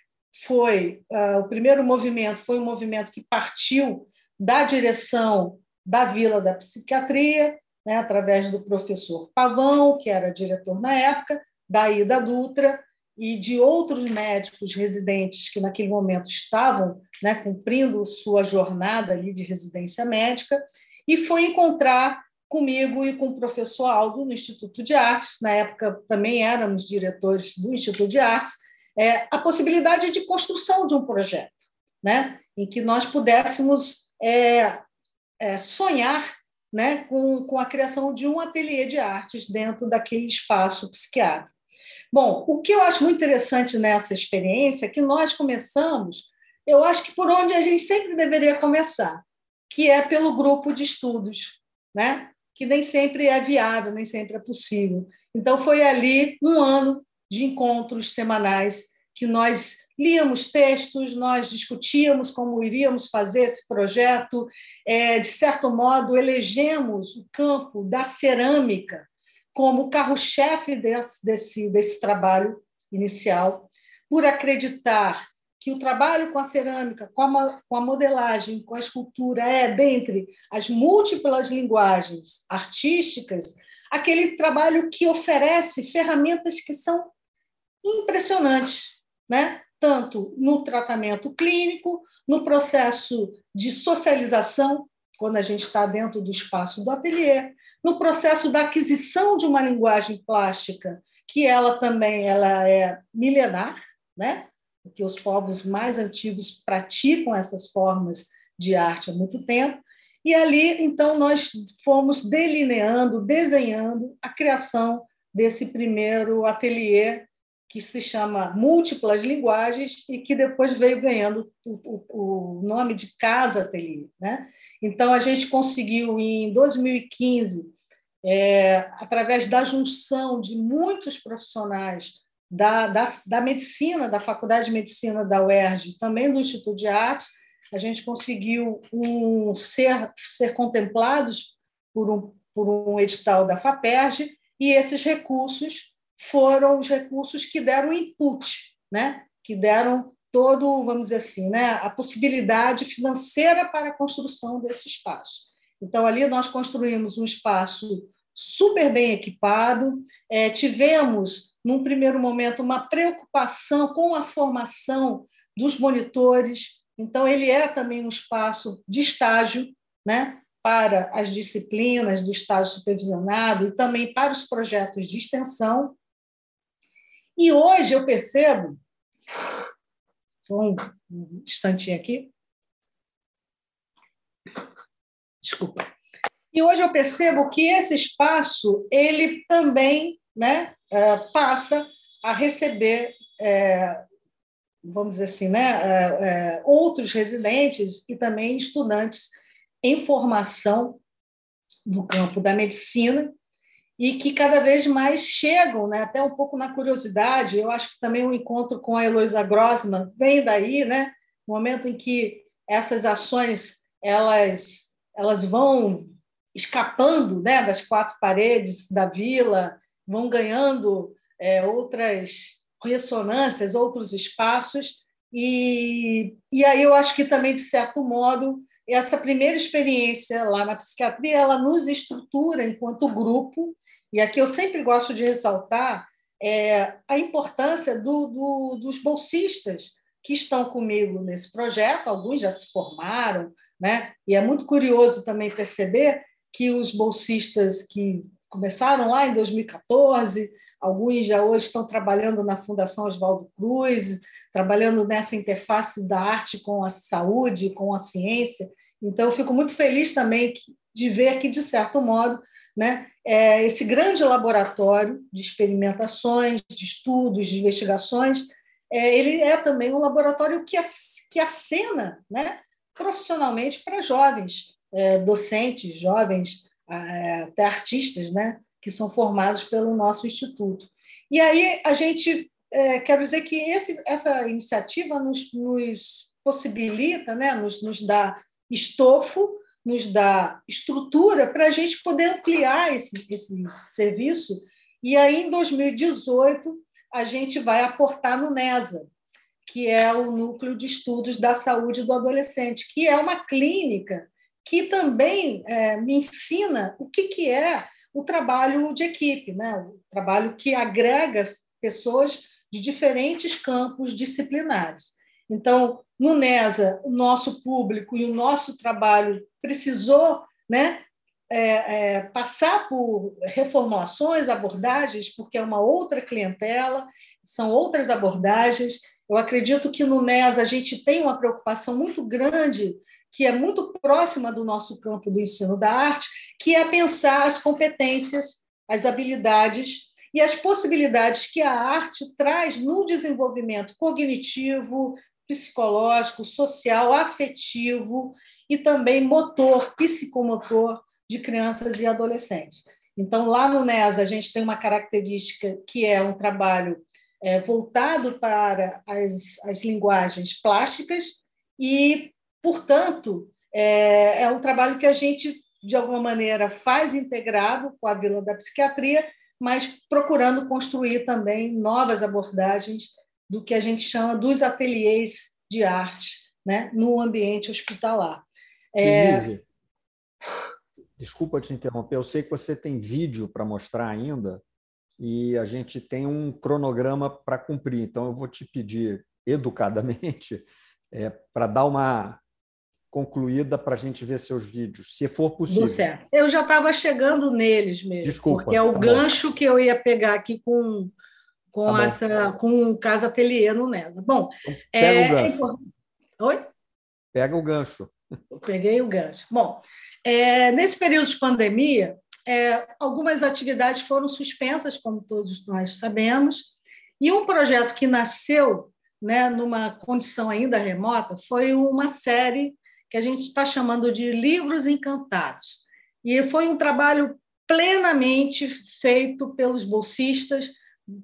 foi uh, o primeiro movimento foi um movimento que partiu da direção da Vila da Psiquiatria, né, através do professor Pavão, que era diretor na época, da Ida Dutra e de outros médicos residentes que naquele momento estavam né, cumprindo sua jornada ali de residência médica, e foi encontrar comigo e com o professor Aldo no Instituto de Artes, na época também éramos diretores do Instituto de Artes, é, a possibilidade de construção de um projeto, né, em que nós pudéssemos é, é, sonhar né, com, com a criação de um ateliê de artes dentro daquele espaço psiquiátrico. Bom, o que eu acho muito interessante nessa experiência é que nós começamos, eu acho que por onde a gente sempre deveria começar, que é pelo grupo de estudos, né? que nem sempre é viável, nem sempre é possível. Então, foi ali um ano de encontros semanais que nós líamos textos, nós discutíamos como iríamos fazer esse projeto, é, de certo modo, elegemos o campo da cerâmica como carro-chefe desse, desse, desse trabalho inicial, por acreditar que o trabalho com a cerâmica, com a, com a modelagem, com a escultura é, dentre as múltiplas linguagens artísticas, aquele trabalho que oferece ferramentas que são impressionantes, né? tanto no tratamento clínico, no processo de socialização, quando a gente está dentro do espaço do ateliê, no processo da aquisição de uma linguagem plástica, que ela também ela é milenar, né? porque os povos mais antigos praticam essas formas de arte há muito tempo. E ali, então, nós fomos delineando, desenhando a criação desse primeiro ateliê que se chama Múltiplas Linguagens e que depois veio ganhando o, o, nome de Casa Ateliê. Né? Então, a gente conseguiu, em 2015, é, através da junção de muitos profissionais da, da, da medicina, da Faculdade de Medicina da UERJ, também do Instituto de Artes, a gente conseguiu um, ser, ser contemplados por um, por um edital da FAPERJ, e esses recursos foram os recursos que deram input, né? que deram todo, vamos dizer assim, né? a possibilidade financeira para a construção desse espaço. Então, ali nós construímos um espaço super bem equipado, é, tivemos, num primeiro momento, uma preocupação com a formação dos monitores, então, ele é também um espaço de estágio, né? para as disciplinas do estágio supervisionado e também para os projetos de extensão. E hoje eu percebo, só um instantinho aqui. Desculpa. E hoje eu percebo que esse espaço ele também né, é, passa a receber, é, vamos dizer assim, né, é, outros residentes e também estudantes em formação do campo da medicina e que cada vez mais chegam, né, até um pouco na curiosidade. Eu acho que também o encontro com a Heloísa Grossman vem daí, né, momento em que essas ações elas elas vão escapando, né, das quatro paredes da vila, vão ganhando é, outras ressonâncias, outros espaços e, e aí eu acho que também de certo modo essa primeira experiência lá na psiquiatria ela nos estrutura enquanto grupo e aqui eu sempre gosto de ressaltar é, a importância do, do, dos bolsistas que estão comigo nesse projeto, alguns já se formaram, né? e é muito curioso também perceber que os bolsistas que começaram lá em 2014, alguns já hoje estão trabalhando na Fundação Oswaldo Cruz, trabalhando nessa interface da arte com a saúde, com a ciência. Então, eu fico muito feliz também de ver que, de certo modo, né? É, esse grande laboratório de experimentações, de estudos, de investigações, é, ele é também um laboratório que, que acena né? profissionalmente para jovens, é, docentes, jovens, até artistas, né? que são formados pelo nosso instituto. E aí a gente, é, quero dizer que esse, essa iniciativa nos, nos possibilita, né? nos, nos dá estofo nos dá estrutura para a gente poder ampliar esse, esse serviço. E aí, em 2018, a gente vai aportar no NESA, que é o Núcleo de Estudos da Saúde do Adolescente, que é uma clínica que também é, me ensina o que, que é o trabalho de equipe, né? o trabalho que agrega pessoas de diferentes campos disciplinares. Então, no NESA, o nosso público e o nosso trabalho precisou né, é, é, passar por reformulações, abordagens, porque é uma outra clientela, são outras abordagens. Eu acredito que no NES a gente tem uma preocupação muito grande, que é muito próxima do nosso campo do ensino da arte, que é pensar as competências, as habilidades e as possibilidades que a arte traz no desenvolvimento cognitivo, psicológico, social, afetivo e também motor, psicomotor de crianças e adolescentes. Então, lá no NES, a gente tem uma característica que é um trabalho é, voltado para as, as linguagens plásticas e, portanto, é, é um trabalho que a gente, de alguma maneira, faz integrado com a Vila da Psiquiatria, mas procurando construir também novas abordagens do que a gente chama dos ateliês de arte né, no ambiente hospitalar. É... desculpa te interromper, eu sei que você tem vídeo para mostrar ainda, e a gente tem um cronograma para cumprir. Então, eu vou te pedir educadamente *laughs* é, para dar uma concluída para a gente ver seus vídeos, se for possível. Certo. Eu já estava chegando neles mesmo, Desculpa, porque é o tá gancho bom. que eu ia pegar aqui com, com, tá essa, com o Casa Ateliê no NESA. Bom, então, pega é, o gancho. Oi? Pega o gancho. Eu peguei o gancho. Bom, é, nesse período de pandemia, é, algumas atividades foram suspensas, como todos nós sabemos, e um projeto que nasceu né, numa condição ainda remota foi uma série que a gente está chamando de Livros Encantados. E foi um trabalho plenamente feito pelos bolsistas,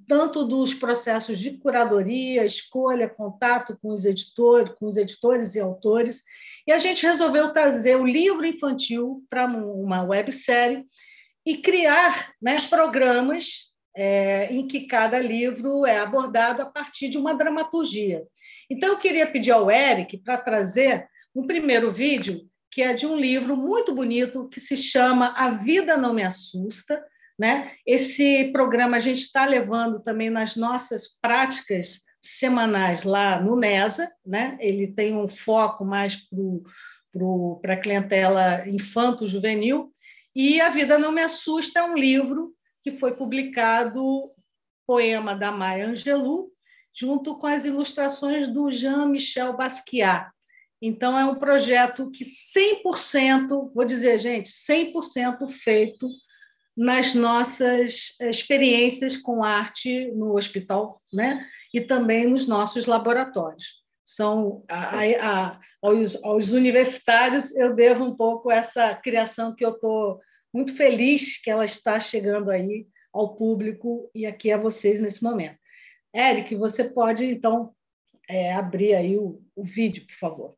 tanto dos processos de curadoria, escolha, contato com os editores, com os editores e autores. E a gente resolveu trazer o livro infantil para uma websérie e criar né, programas é, em que cada livro é abordado a partir de uma dramaturgia. Então, eu queria pedir ao Eric para trazer um primeiro vídeo, que é de um livro muito bonito que se chama A Vida Não Me Assusta. Né? Esse programa a gente está levando também nas nossas práticas semanais lá no NESA, né? ele tem um foco mais para a clientela infanto-juvenil, e A Vida Não Me Assusta é um livro que foi publicado, poema da Maya Angelou, junto com as ilustrações do Jean-Michel Basquiat. Então, é um projeto que 100%, vou dizer, gente, 100% feito nas nossas experiências com arte no hospital, né? E também nos nossos laboratórios. São a, a, aos, aos universitários eu devo um pouco essa criação que eu estou muito feliz que ela está chegando aí ao público e aqui a vocês nesse momento. Eric, você pode então é, abrir aí o, o vídeo, por favor.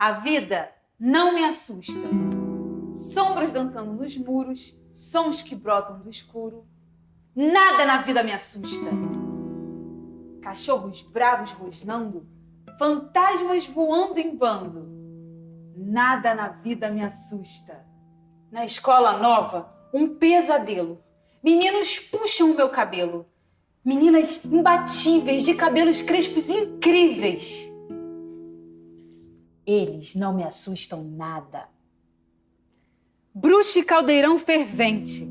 A vida não me assusta. Sombras dançando nos muros, sons que brotam do escuro. Nada na vida me assusta. Cachorros bravos rosnando, fantasmas voando em bando. Nada na vida me assusta. Na escola nova, um pesadelo. Meninos puxam o meu cabelo. Meninas imbatíveis, de cabelos crespos incríveis. Eles não me assustam nada. Bruxa e caldeirão fervente,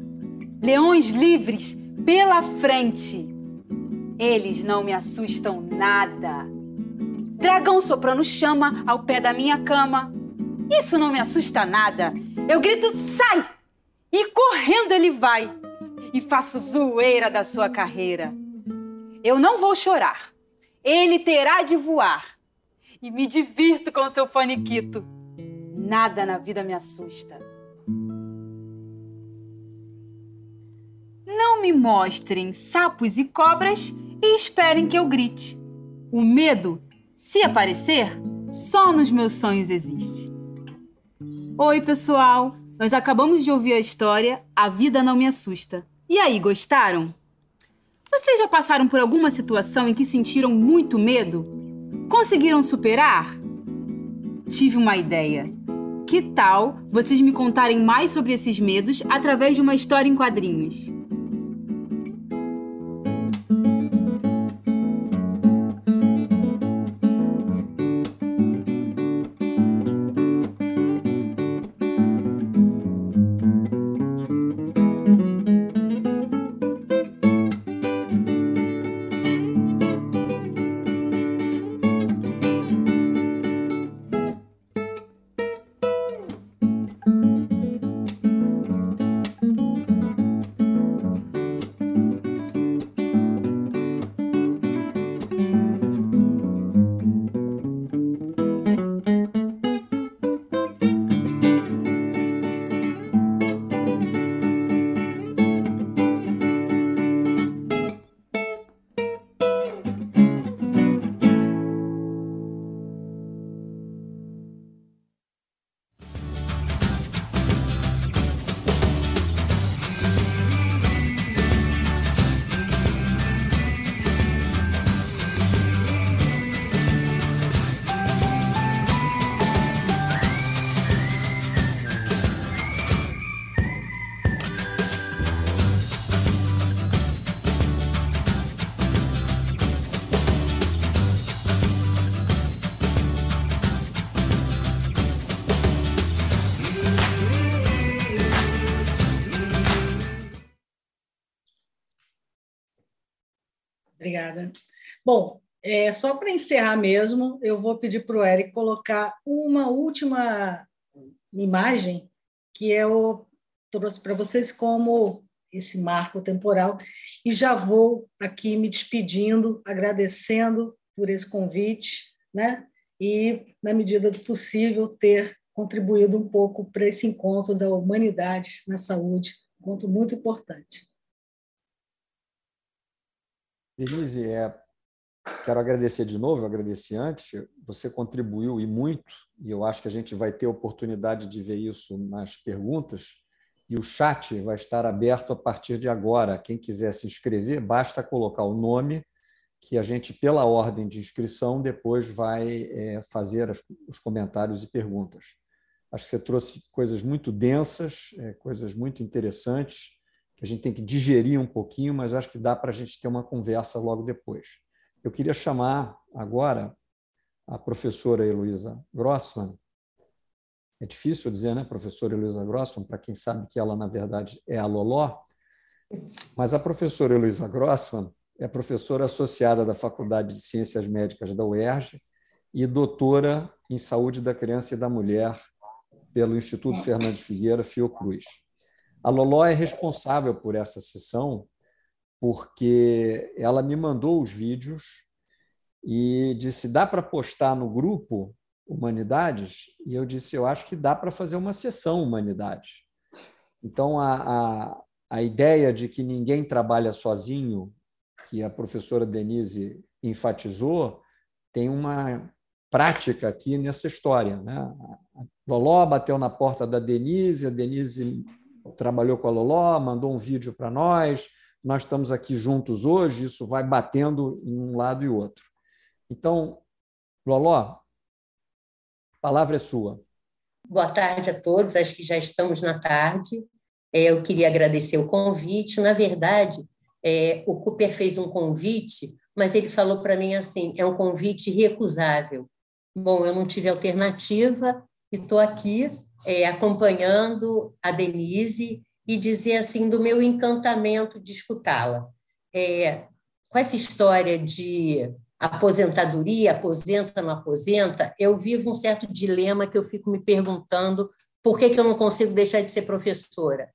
leões livres pela frente. Eles não me assustam nada. Dragão soprando chama ao pé da minha cama. Isso não me assusta nada. Eu grito, sai! E correndo ele vai. E faço zoeira da sua carreira. Eu não vou chorar. Ele terá de voar e me divirto com seu faniquito. Nada na vida me assusta. Não me mostrem sapos e cobras e esperem que eu grite. O medo, se aparecer, só nos meus sonhos existe. Oi, pessoal! Nós acabamos de ouvir a história A Vida Não Me Assusta. E aí, gostaram? Vocês já passaram por alguma situação em que sentiram muito medo Conseguiram superar? Tive uma ideia. Que tal vocês me contarem mais sobre esses medos através de uma história em quadrinhos? Obrigada. Bom, é, só para encerrar mesmo, eu vou pedir para o Eric colocar uma última imagem que eu trouxe para vocês como esse marco temporal e já vou aqui me despedindo, agradecendo por esse convite, né? E na medida do possível ter contribuído um pouco para esse encontro da humanidade na saúde, um encontro muito importante. Denise, é, quero agradecer de novo, agradeci antes, você contribuiu e muito, e eu acho que a gente vai ter oportunidade de ver isso nas perguntas, e o chat vai estar aberto a partir de agora. Quem quiser se inscrever, basta colocar o nome, que a gente, pela ordem de inscrição, depois vai é, fazer as, os comentários e perguntas. Acho que você trouxe coisas muito densas, é, coisas muito interessantes, que a gente tem que digerir um pouquinho, mas acho que dá para a gente ter uma conversa logo depois. Eu queria chamar agora a professora Heloísa Grossman. É difícil dizer, né, professora Heloísa Grossman, para quem sabe que ela, na verdade, é a Loló. Mas a professora Heloísa Grossman é professora associada da Faculdade de Ciências Médicas da UERJ e doutora em Saúde da Criança e da Mulher pelo Instituto Fernando Figueira Fiocruz. A Loló é responsável por essa sessão porque ela me mandou os vídeos e disse: dá para postar no grupo Humanidades? E eu disse: eu acho que dá para fazer uma sessão Humanidades. Então, a, a, a ideia de que ninguém trabalha sozinho, que a professora Denise enfatizou, tem uma prática aqui nessa história. Né? A Loló bateu na porta da Denise, a Denise trabalhou com a Loló, mandou um vídeo para nós, nós estamos aqui juntos hoje, isso vai batendo em um lado e outro. Então, Loló, a palavra é sua. Boa tarde a todos, acho que já estamos na tarde. É, eu queria agradecer o convite. Na verdade, é, o Cooper fez um convite, mas ele falou para mim assim: é um convite recusável. Bom, eu não tive alternativa e estou aqui é, acompanhando a Denise e dizer assim do meu encantamento de escutá-la. É, com essa história de aposentadoria, aposenta, não aposenta, eu vivo um certo dilema que eu fico me perguntando por que, que eu não consigo deixar de ser professora.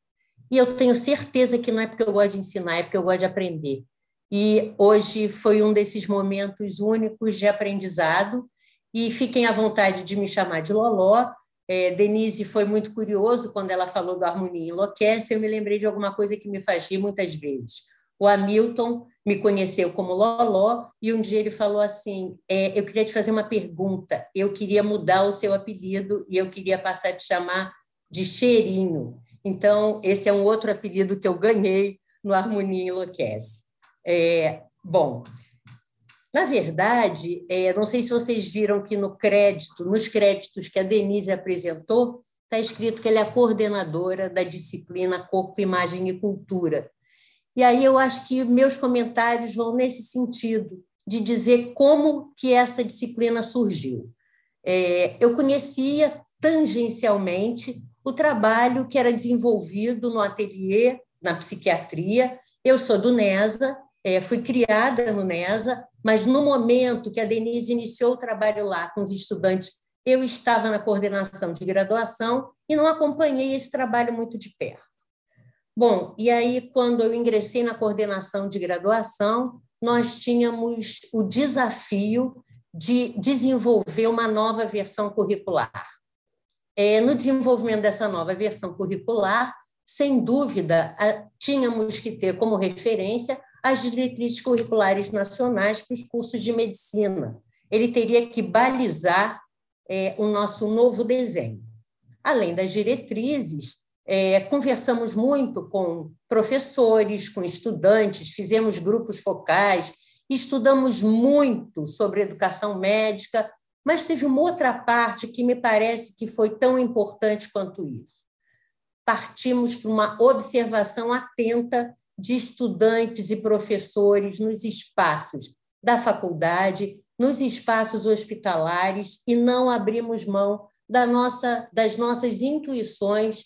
E eu tenho certeza que não é porque eu gosto de ensinar, é porque eu gosto de aprender. E hoje foi um desses momentos únicos de aprendizado. E fiquem à vontade de me chamar de Loló. É, Denise foi muito curioso quando ela falou do Harmonia Enlouquece. Eu me lembrei de alguma coisa que me faz rir muitas vezes. O Hamilton me conheceu como Loló e um dia ele falou assim: é, Eu queria te fazer uma pergunta. Eu queria mudar o seu apelido e eu queria passar a te chamar de Cheirinho. Então, esse é um outro apelido que eu ganhei no Harmonia Enlouquece. É, bom, na verdade, é, não sei se vocês viram que no crédito, nos créditos que a Denise apresentou, está escrito que ela é a coordenadora da disciplina Corpo, Imagem e Cultura. E aí eu acho que meus comentários vão nesse sentido, de dizer como que essa disciplina surgiu. É, eu conhecia tangencialmente o trabalho que era desenvolvido no ateliê, na psiquiatria. Eu sou do NESA, é, fui criada no NESA, mas no momento que a Denise iniciou o trabalho lá com os estudantes, eu estava na coordenação de graduação e não acompanhei esse trabalho muito de perto. Bom, e aí, quando eu ingressei na coordenação de graduação, nós tínhamos o desafio de desenvolver uma nova versão curricular. É, no desenvolvimento dessa nova versão curricular, sem dúvida, tínhamos que ter como referência as diretrizes curriculares nacionais para os cursos de medicina. Ele teria que balizar é, o nosso novo desenho. Além das diretrizes, é, conversamos muito com professores, com estudantes, fizemos grupos focais, estudamos muito sobre educação médica, mas teve uma outra parte que me parece que foi tão importante quanto isso. Partimos para uma observação atenta de estudantes e professores nos espaços da faculdade, nos espaços hospitalares e não abrimos mão da nossa, das nossas intuições,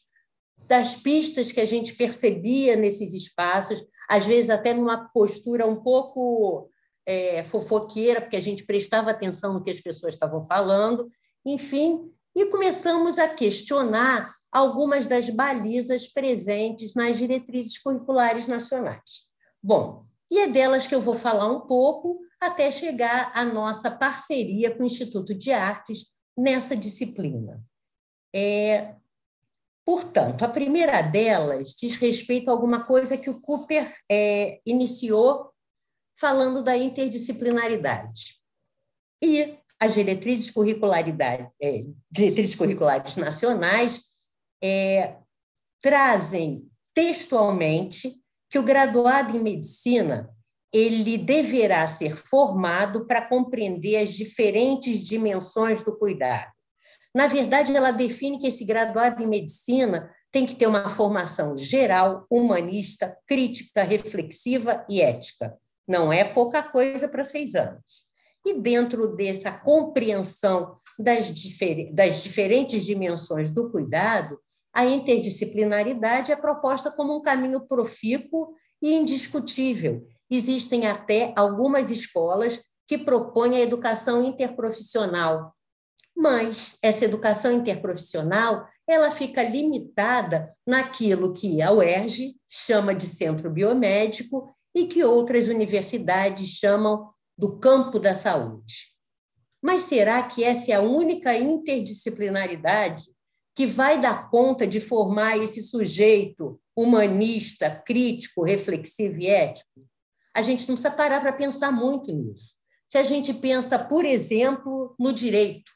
das pistas que a gente percebia nesses espaços, às vezes até numa postura um pouco é, fofoqueira, porque a gente prestava atenção no que as pessoas estavam falando, enfim, e começamos a questionar algumas das balizas presentes nas diretrizes curriculares nacionais. Bom, e é delas que eu vou falar um pouco até chegar à nossa parceria com o Instituto de Artes nessa disciplina. É, portanto, a primeira delas diz respeito a alguma coisa que o Cooper é, iniciou falando da interdisciplinaridade. E as diretrizes, curricularidade, é, diretrizes curriculares nacionais é, trazem textualmente que o graduado em medicina ele deverá ser formado para compreender as diferentes dimensões do cuidado. Na verdade, ela define que esse graduado em medicina tem que ter uma formação geral, humanista, crítica, reflexiva e ética. Não é pouca coisa para seis anos. E dentro dessa compreensão das, difer das diferentes dimensões do cuidado, a interdisciplinaridade é proposta como um caminho profícuo e indiscutível. Existem até algumas escolas que propõem a educação interprofissional, mas essa educação interprofissional ela fica limitada naquilo que a UERJ chama de centro biomédico e que outras universidades chamam do campo da saúde. Mas será que essa é a única interdisciplinaridade que vai dar conta de formar esse sujeito humanista, crítico, reflexivo e ético? A gente não precisa parar para pensar muito nisso. Se a gente pensa, por exemplo, no direito,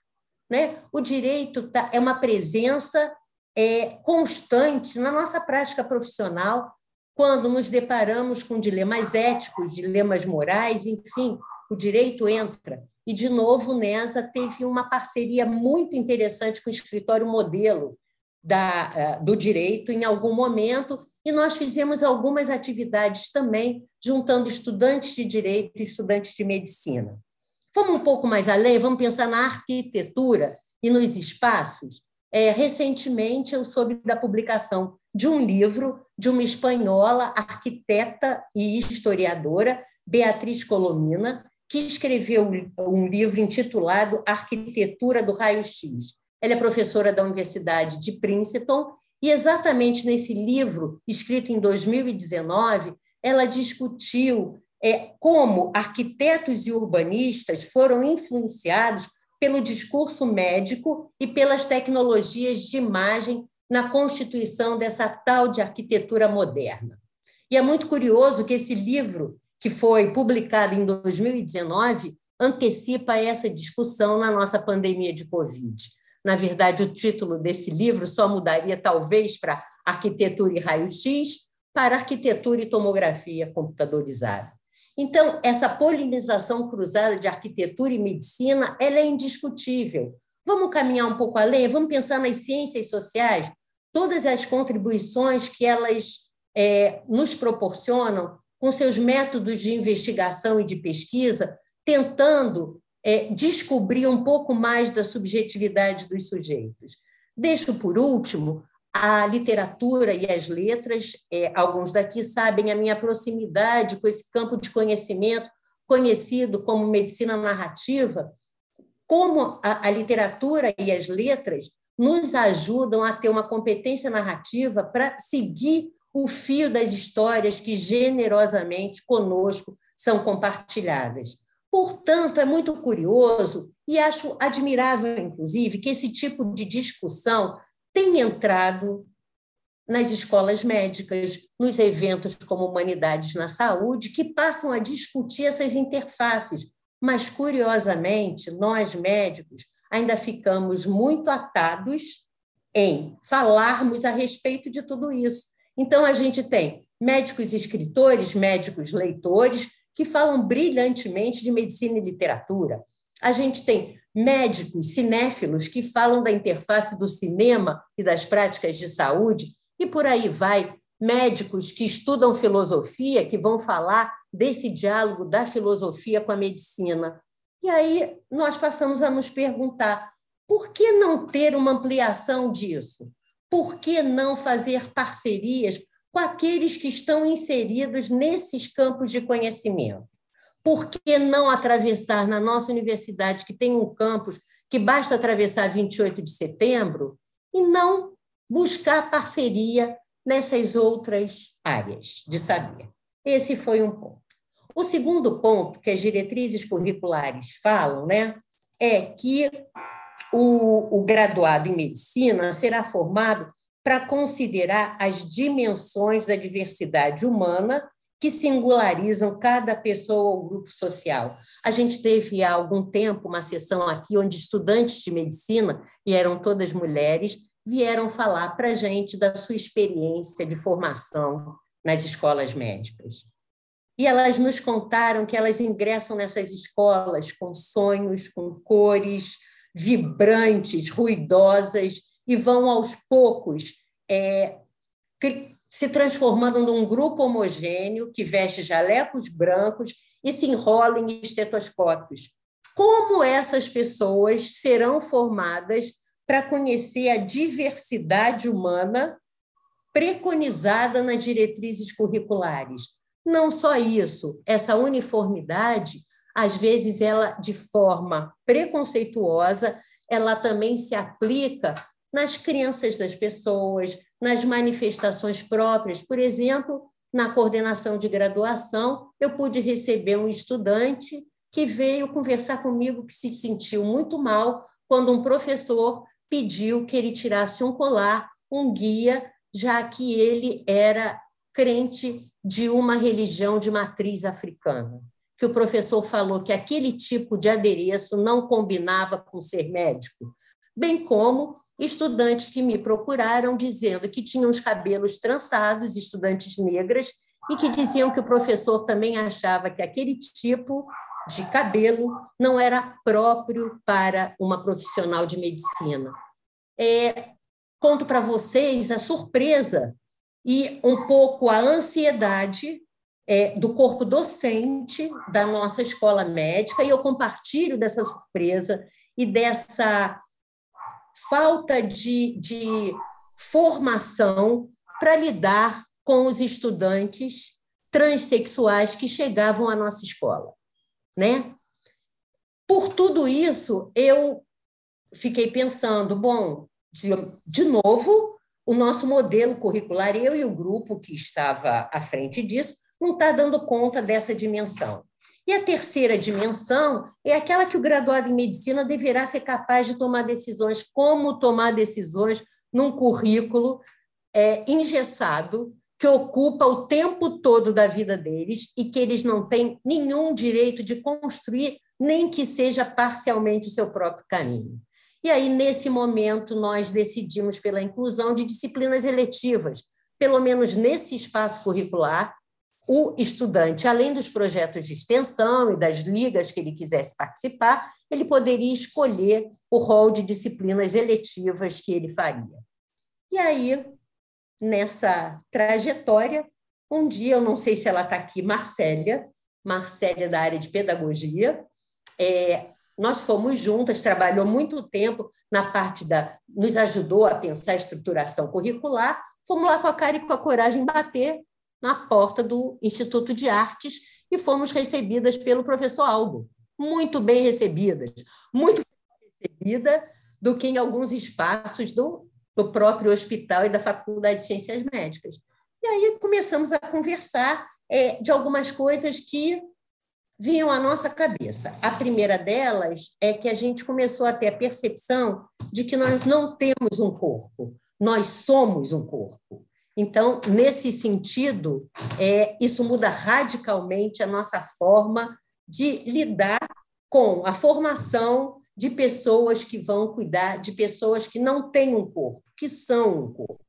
né? o direito tá, é uma presença é, constante na nossa prática profissional, quando nos deparamos com dilemas éticos, dilemas morais, enfim, o direito entra. E, de novo, Nesa teve uma parceria muito interessante com o escritório modelo da, eh, do direito em algum momento, e nós fizemos algumas atividades também, juntando estudantes de direito e estudantes de medicina. Vamos um pouco mais além, vamos pensar na arquitetura e nos espaços. É, recentemente, eu soube da publicação de um livro de uma espanhola, arquiteta e historiadora, Beatriz Colomina, que escreveu um livro intitulado Arquitetura do Raio-X. Ela é professora da Universidade de Princeton e, exatamente nesse livro, escrito em 2019, ela discutiu é, como arquitetos e urbanistas foram influenciados pelo discurso médico e pelas tecnologias de imagem na constituição dessa tal de arquitetura moderna. E é muito curioso que esse livro que foi publicado em 2019, antecipa essa discussão na nossa pandemia de Covid. Na verdade, o título desse livro só mudaria, talvez, para Arquitetura e Raio-X, para Arquitetura e Tomografia Computadorizada. Então, essa polinização cruzada de arquitetura e medicina ela é indiscutível. Vamos caminhar um pouco além, vamos pensar nas ciências sociais, todas as contribuições que elas é, nos proporcionam com seus métodos de investigação e de pesquisa, tentando é, descobrir um pouco mais da subjetividade dos sujeitos. Deixo por último a literatura e as letras. É, alguns daqui sabem a minha proximidade com esse campo de conhecimento conhecido como medicina narrativa, como a, a literatura e as letras nos ajudam a ter uma competência narrativa para seguir o fio das histórias que generosamente conosco são compartilhadas. Portanto, é muito curioso e acho admirável, inclusive, que esse tipo de discussão tenha entrado nas escolas médicas, nos eventos como Humanidades na Saúde, que passam a discutir essas interfaces. Mas, curiosamente, nós médicos ainda ficamos muito atados em falarmos a respeito de tudo isso. Então, a gente tem médicos escritores, médicos leitores, que falam brilhantemente de medicina e literatura. A gente tem médicos cinéfilos que falam da interface do cinema e das práticas de saúde, e por aí vai. Médicos que estudam filosofia, que vão falar desse diálogo da filosofia com a medicina. E aí nós passamos a nos perguntar: por que não ter uma ampliação disso? Por que não fazer parcerias com aqueles que estão inseridos nesses campos de conhecimento. Por que não atravessar na nossa universidade, que tem um campus que basta atravessar 28 de setembro, e não buscar parceria nessas outras áreas de saber? Esse foi um ponto. O segundo ponto que as diretrizes curriculares falam né, é que o, o graduado em medicina será formado para considerar as dimensões da diversidade humana que singularizam cada pessoa ou grupo social. A gente teve há algum tempo uma sessão aqui onde estudantes de medicina, e eram todas mulheres, vieram falar para a gente da sua experiência de formação nas escolas médicas. E elas nos contaram que elas ingressam nessas escolas com sonhos, com cores vibrantes, ruidosas, e vão aos poucos é, se transformando num grupo homogêneo que veste jalecos brancos e se enrola em estetoscópios. Como essas pessoas serão formadas para conhecer a diversidade humana preconizada nas diretrizes curriculares? Não só isso, essa uniformidade, às vezes ela de forma preconceituosa, ela também se aplica nas crenças das pessoas, nas manifestações próprias. Por exemplo, na coordenação de graduação, eu pude receber um estudante que veio conversar comigo que se sentiu muito mal quando um professor pediu que ele tirasse um colar, um guia, já que ele era crente de uma religião de matriz africana. Que o professor falou que aquele tipo de adereço não combinava com ser médico, bem como estudantes que me procuraram dizendo que tinham os cabelos trançados, estudantes negras, e que diziam que o professor também achava que aquele tipo de cabelo não era próprio para uma profissional de medicina. É, conto para vocês a surpresa e um pouco a ansiedade é, do corpo docente da nossa escola médica, e eu compartilho dessa surpresa e dessa falta de, de formação para lidar com os estudantes transexuais que chegavam à nossa escola, né? Por tudo isso, eu fiquei pensando, bom, de, de novo, o nosso modelo curricular, eu e o grupo que estava à frente disso, não está dando conta dessa dimensão. E a terceira dimensão é aquela que o graduado em medicina deverá ser capaz de tomar decisões, como tomar decisões num currículo é, engessado, que ocupa o tempo todo da vida deles e que eles não têm nenhum direito de construir, nem que seja parcialmente o seu próprio caminho. E aí, nesse momento, nós decidimos pela inclusão de disciplinas eletivas, pelo menos nesse espaço curricular, o estudante, além dos projetos de extensão e das ligas que ele quisesse participar, ele poderia escolher o rol de disciplinas eletivas que ele faria. E aí, nessa trajetória, um dia, eu não sei se ela está aqui, Marcélia, Marcélia da área de pedagogia, é, nós fomos juntas, trabalhou muito tempo na parte da. nos ajudou a pensar a estruturação curricular, fomos lá com a cara e com a coragem bater na porta do Instituto de Artes e fomos recebidas pelo professor Aldo. Muito bem recebidas, muito bem recebida do que em alguns espaços do, do próprio hospital e da Faculdade de Ciências Médicas. E aí começamos a conversar é, de algumas coisas que vinham à nossa cabeça. A primeira delas é que a gente começou a ter a percepção de que nós não temos um corpo, nós somos um corpo. Então, nesse sentido, é, isso muda radicalmente a nossa forma de lidar com a formação de pessoas que vão cuidar de pessoas que não têm um corpo, que são um corpo.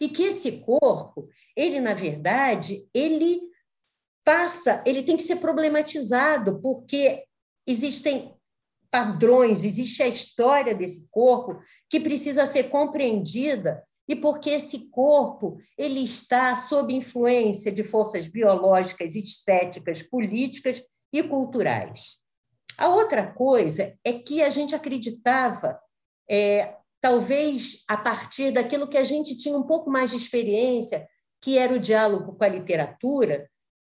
E que esse corpo, ele, na verdade, ele passa, ele tem que ser problematizado, porque existem padrões, existe a história desse corpo que precisa ser compreendida e porque esse corpo ele está sob influência de forças biológicas, estéticas, políticas e culturais. A outra coisa é que a gente acreditava, é, talvez a partir daquilo que a gente tinha um pouco mais de experiência, que era o diálogo com a literatura,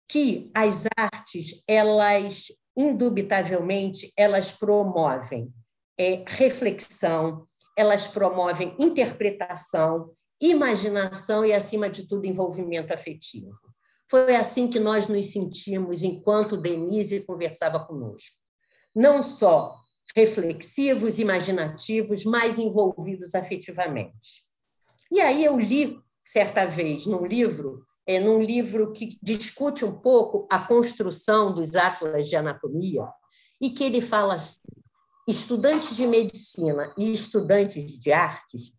que as artes, elas indubitavelmente, elas promovem é, reflexão, elas promovem interpretação, imaginação e, acima de tudo, envolvimento afetivo. Foi assim que nós nos sentimos enquanto Denise conversava conosco. Não só reflexivos, imaginativos, mas envolvidos afetivamente. E aí eu li, certa vez, num livro, é, num livro que discute um pouco a construção dos atlas de anatomia, e que ele fala assim, estudantes de medicina e estudantes de artes,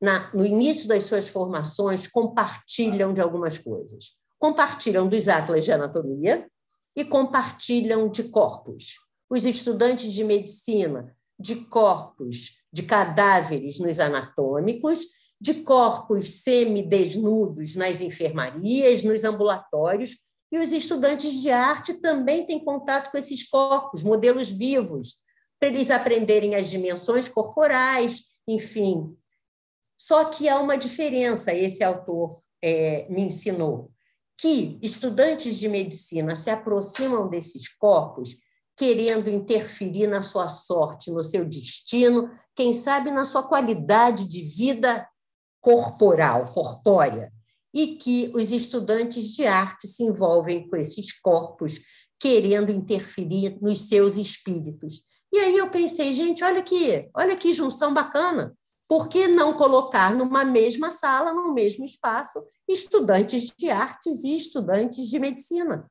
na, no início das suas formações, compartilham de algumas coisas. Compartilham dos atlas de anatomia e compartilham de corpos. Os estudantes de medicina, de corpos, de cadáveres nos anatômicos, de corpos semidesnudos nas enfermarias, nos ambulatórios, e os estudantes de arte também têm contato com esses corpos, modelos vivos, para eles aprenderem as dimensões corporais, enfim. Só que há uma diferença, esse autor é, me ensinou, que estudantes de medicina se aproximam desses corpos querendo interferir na sua sorte, no seu destino, quem sabe na sua qualidade de vida corporal, corpórea, e que os estudantes de arte se envolvem com esses corpos querendo interferir nos seus espíritos. E aí eu pensei, gente, olha aqui, olha que junção bacana. Por que não colocar numa mesma sala, no mesmo espaço, estudantes de artes e estudantes de medicina?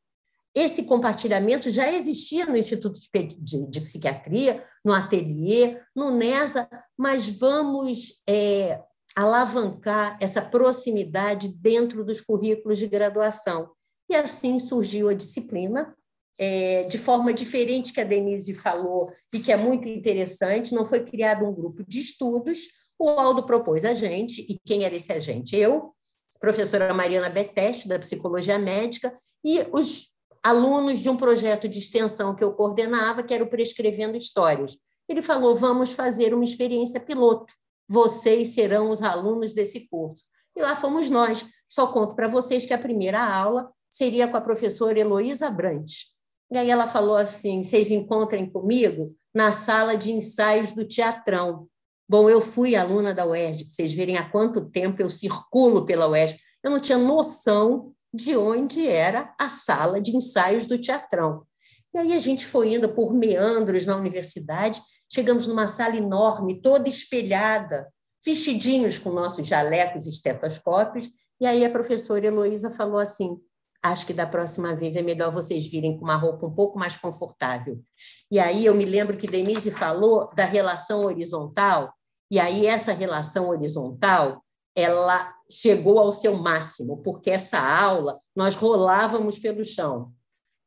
Esse compartilhamento já existia no Instituto de Psiquiatria, no ateliê, no NESA, mas vamos é, alavancar essa proximidade dentro dos currículos de graduação. E assim surgiu a disciplina é, de forma diferente que a Denise falou e que é muito interessante. Não foi criado um grupo de estudos, o Aldo propôs a gente, e quem era esse agente? Eu, professora Mariana Beteste, da Psicologia Médica, e os alunos de um projeto de extensão que eu coordenava, que era o Prescrevendo Histórias. Ele falou: vamos fazer uma experiência piloto. Vocês serão os alunos desse curso. E lá fomos nós. Só conto para vocês que a primeira aula seria com a professora Heloísa Brandt. E aí ela falou assim: vocês encontrem comigo na sala de ensaios do Teatrão. Bom, eu fui aluna da UERJ, para vocês verem há quanto tempo eu circulo pela UERJ. Eu não tinha noção de onde era a sala de ensaios do Teatrão. E aí a gente foi indo por meandros na universidade, chegamos numa sala enorme, toda espelhada, vestidinhos com nossos jalecos e estetoscópios, e aí a professora Heloísa falou assim: acho que da próxima vez é melhor vocês virem com uma roupa um pouco mais confortável. E aí eu me lembro que Denise falou da relação horizontal, e aí essa relação horizontal, ela chegou ao seu máximo, porque essa aula nós rolávamos pelo chão,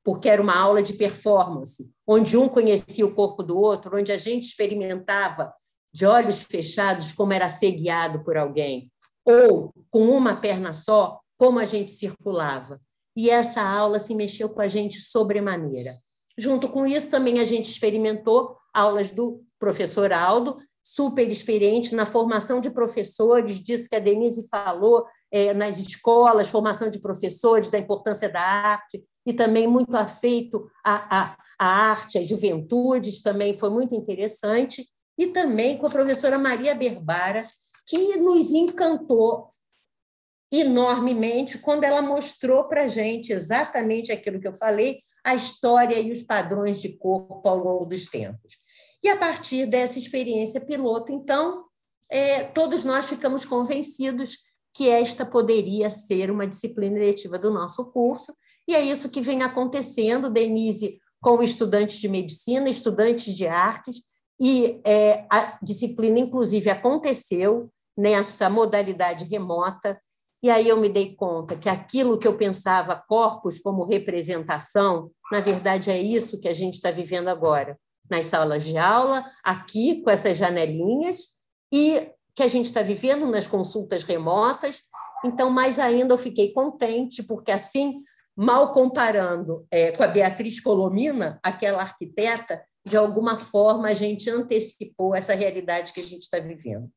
porque era uma aula de performance, onde um conhecia o corpo do outro, onde a gente experimentava de olhos fechados como era ser guiado por alguém, ou com uma perna só, como a gente circulava e essa aula se mexeu com a gente sobremaneira. Junto com isso, também a gente experimentou aulas do professor Aldo, super experiente na formação de professores, disso que a Denise falou, é, nas escolas, formação de professores, da importância da arte, e também muito afeito à, à, à arte, às juventudes, também foi muito interessante, e também com a professora Maria Berbara, que nos encantou enormemente quando ela mostrou para a gente exatamente aquilo que eu falei, a história e os padrões de corpo ao longo dos tempos. E a partir dessa experiência piloto, então, é, todos nós ficamos convencidos que esta poderia ser uma disciplina eletiva do nosso curso, e é isso que vem acontecendo, Denise, com estudantes de medicina, estudantes de artes, e é, a disciplina, inclusive, aconteceu nessa modalidade remota, e aí eu me dei conta que aquilo que eu pensava corpos como representação, na verdade é isso que a gente está vivendo agora, nas salas de aula, aqui com essas janelinhas, e que a gente está vivendo nas consultas remotas. Então, mais ainda, eu fiquei contente, porque assim, mal comparando é, com a Beatriz Colomina, aquela arquiteta, de alguma forma a gente antecipou essa realidade que a gente está vivendo.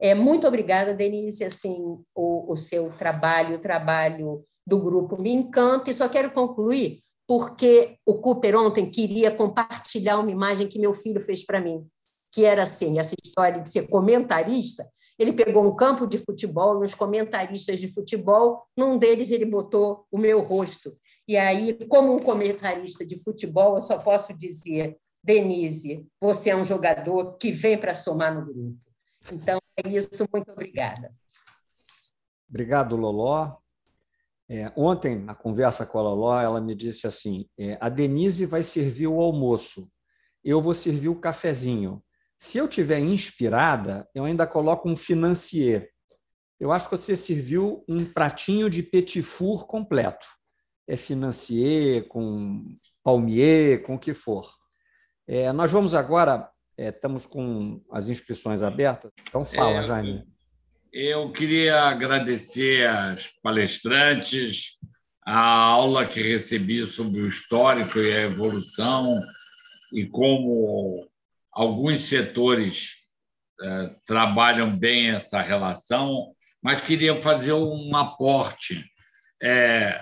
É, muito obrigada, Denise. Assim, o, o seu trabalho, o trabalho do grupo me encanta. E só quero concluir porque o Cooper ontem queria compartilhar uma imagem que meu filho fez para mim, que era assim, essa história de ser comentarista. Ele pegou um campo de futebol, uns comentaristas de futebol, num deles ele botou o meu rosto. E aí, como um comentarista de futebol, eu só posso dizer, Denise, você é um jogador que vem para somar no grupo. Então, é isso. Muito obrigada. Obrigado, Loló. É, ontem, na conversa com a Loló, ela me disse assim: é, a Denise vai servir o almoço, eu vou servir o cafezinho. Se eu tiver inspirada, eu ainda coloco um financier. Eu acho que você serviu um pratinho de petit four completo. É financier, com palmier, com o que for. É, nós vamos agora, é, estamos com as inscrições abertas. Então fala, é, Jaime. Eu queria agradecer às palestrantes, a aula que recebi sobre o histórico e a evolução e como alguns setores eh, trabalham bem essa relação, mas queria fazer um aporte. É,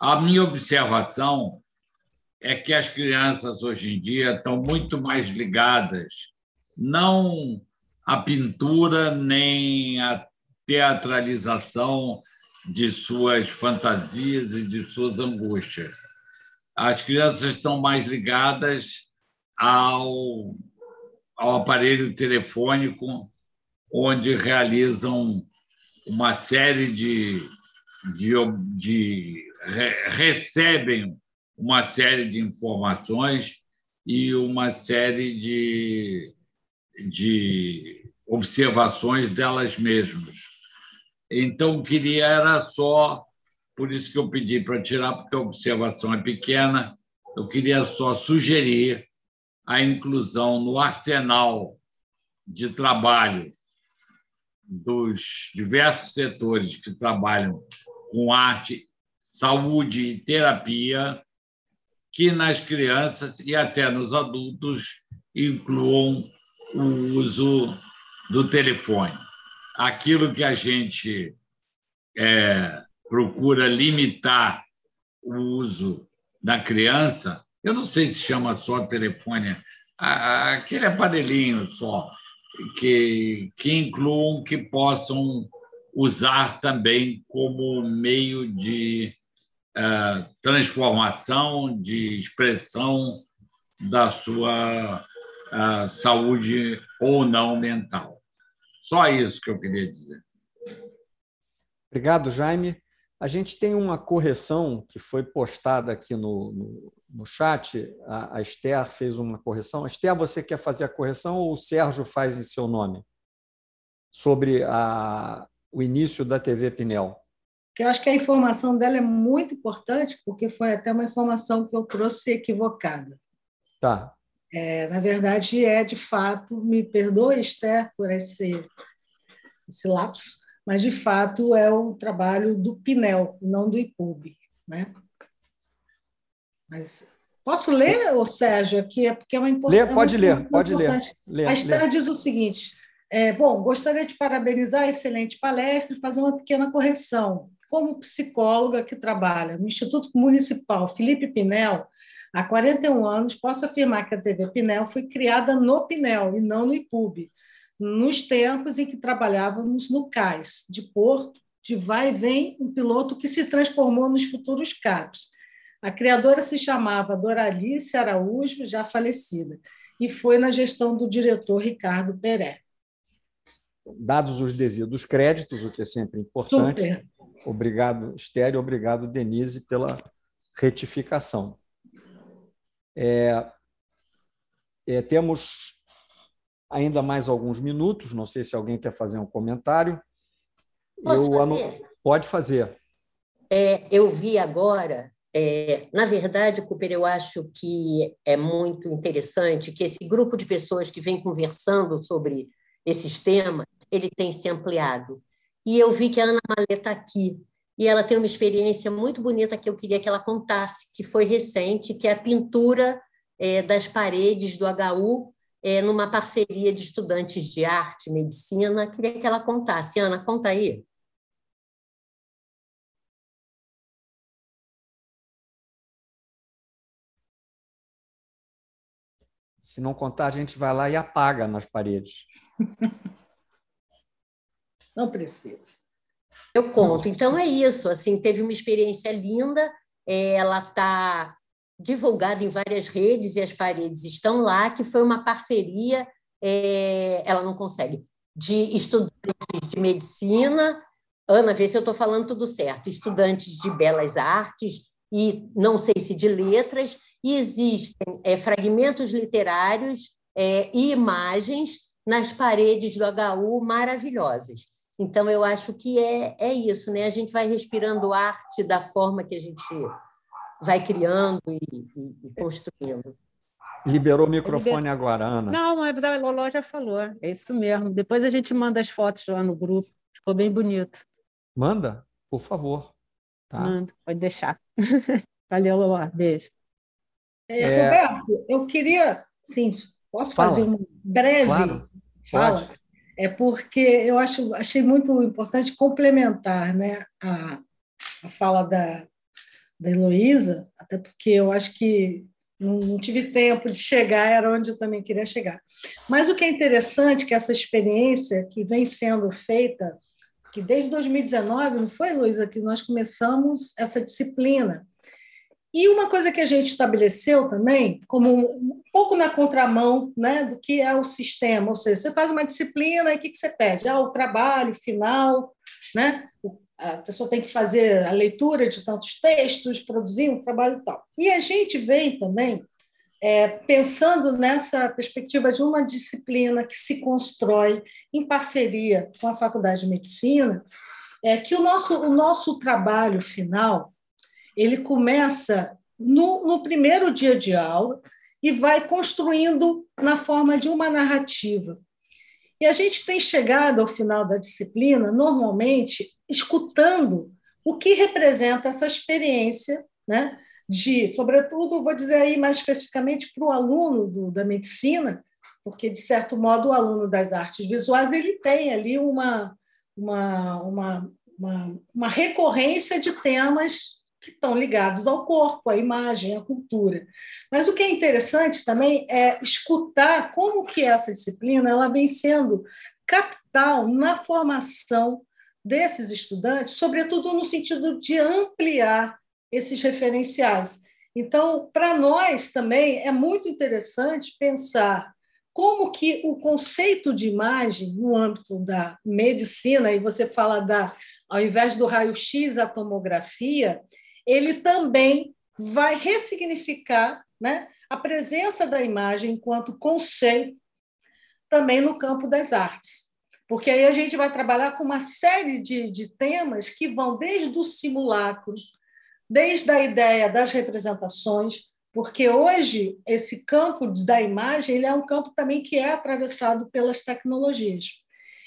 a minha observação é que as crianças hoje em dia estão muito mais ligadas, não a pintura nem a teatralização de suas fantasias e de suas angústias. As crianças estão mais ligadas ao, ao aparelho telefônico, onde realizam uma série de, de, de recebem uma série de informações e uma série de, de observações delas mesmas. Então, queria era só, por isso que eu pedi para tirar, porque a observação é pequena, eu queria só sugerir a inclusão no arsenal de trabalho dos diversos setores que trabalham com arte, saúde e terapia, que nas crianças e até nos adultos incluam o uso do telefone. Aquilo que a gente é, procura limitar o uso da criança, eu não sei se chama só telefone, aquele aparelhinho só, que, que incluam, que possam usar também como meio de uh, transformação, de expressão da sua uh, saúde ou não mental. Só isso que eu queria dizer. Obrigado, Jaime. A gente tem uma correção que foi postada aqui no, no, no chat. A, a Esther fez uma correção. Esther, você quer fazer a correção ou o Sérgio faz em seu nome? Sobre a, o início da TV Pinel. Eu acho que a informação dela é muito importante, porque foi até uma informação que eu trouxe equivocada. Tá. É, na verdade, é de fato, me perdoe, Esther, por esse, esse lapso, mas de fato é o trabalho do Pinel, não do IPUB. Né? Mas posso ler, ô Sérgio, aqui? É porque é uma importância. Pode ler, pode ler. ler. A Esther diz o seguinte: é, bom, gostaria de parabenizar a excelente palestra e fazer uma pequena correção. Como psicóloga que trabalha no Instituto Municipal Felipe Pinel, há 41 anos, posso afirmar que a TV Pinel foi criada no Pinel e não no IPUB, nos tempos em que trabalhávamos no CAIS, de Porto, de vai e vem, um piloto que se transformou nos futuros CAPs. A criadora se chamava Doralice Araújo, já falecida, e foi na gestão do diretor Ricardo Peré. Dados os devidos créditos, o que é sempre importante. Super. Obrigado, Estéreo, obrigado, Denise, pela retificação. É, é, temos ainda mais alguns minutos, não sei se alguém quer fazer um comentário. Posso eu fazer? Pode fazer. É, eu vi agora, é, na verdade, Cooper, eu acho que é muito interessante que esse grupo de pessoas que vem conversando sobre esses temas, ele tem se ampliado. E eu vi que a Ana Malê está aqui, e ela tem uma experiência muito bonita que eu queria que ela contasse, que foi recente, que é a pintura é, das paredes do HU é, numa parceria de estudantes de arte, medicina. Queria que ela contasse. Ana, conta aí. Se não contar, a gente vai lá e apaga nas paredes. *laughs* Não precisa. Eu conto. Então é isso. Assim, teve uma experiência linda. É, ela está divulgada em várias redes e as paredes estão lá. Que foi uma parceria. É, ela não consegue de estudantes de medicina. Ana, vê se eu estou falando tudo certo. Estudantes de belas artes e não sei se de letras e existem é, fragmentos literários é, e imagens nas paredes do HU maravilhosas. Então, eu acho que é, é isso, né? A gente vai respirando arte da forma que a gente vai criando e, e, e construindo. Liberou o microfone agora, Ana. Não, mas a Loló já falou, é isso mesmo. Depois a gente manda as fotos lá no grupo, ficou bem bonito. Manda, por favor. Tá? Manda, pode deixar. *laughs* Valeu, Loló, beijo. É, é... Roberto, eu queria, sim, posso Fala. fazer uma breve claro. fala? Pode. É porque eu acho, achei muito importante complementar né, a, a fala da, da Heloísa, até porque eu acho que não, não, tive tempo de chegar, era onde eu também queria chegar. Mas o que é interessante é que essa experiência que vem sendo feita, que desde 2019, não foi, Heloísa, que nós começamos essa disciplina, e uma coisa que a gente estabeleceu também, como um pouco na contramão né, do que é o sistema, ou seja, você faz uma disciplina e o que, que você pede? Ah, o trabalho final, né? a pessoa tem que fazer a leitura de tantos textos, produzir um trabalho e tal. E a gente vem também é, pensando nessa perspectiva de uma disciplina que se constrói em parceria com a Faculdade de Medicina, é que o nosso, o nosso trabalho final ele começa no, no primeiro dia de aula e vai construindo na forma de uma narrativa. E a gente tem chegado ao final da disciplina, normalmente, escutando o que representa essa experiência, né? de, sobretudo, vou dizer aí mais especificamente para o aluno do, da medicina, porque, de certo modo, o aluno das artes visuais ele tem ali uma, uma, uma, uma, uma recorrência de temas que estão ligados ao corpo, à imagem, à cultura. Mas o que é interessante também é escutar como que essa disciplina ela vem sendo capital na formação desses estudantes, sobretudo no sentido de ampliar esses referenciais. Então, para nós também é muito interessante pensar como que o conceito de imagem no âmbito da medicina, e você fala da, ao invés do raio-x, a tomografia, ele também vai ressignificar né, a presença da imagem enquanto conceito também no campo das artes. Porque aí a gente vai trabalhar com uma série de, de temas que vão desde o simulacro, desde a ideia das representações, porque hoje esse campo da imagem ele é um campo também que é atravessado pelas tecnologias.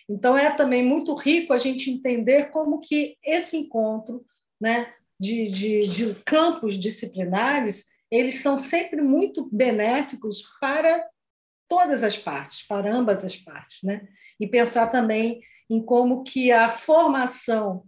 Então é também muito rico a gente entender como que esse encontro, né, de, de, de campos disciplinares, eles são sempre muito benéficos para todas as partes, para ambas as partes, né? E pensar também em como que a formação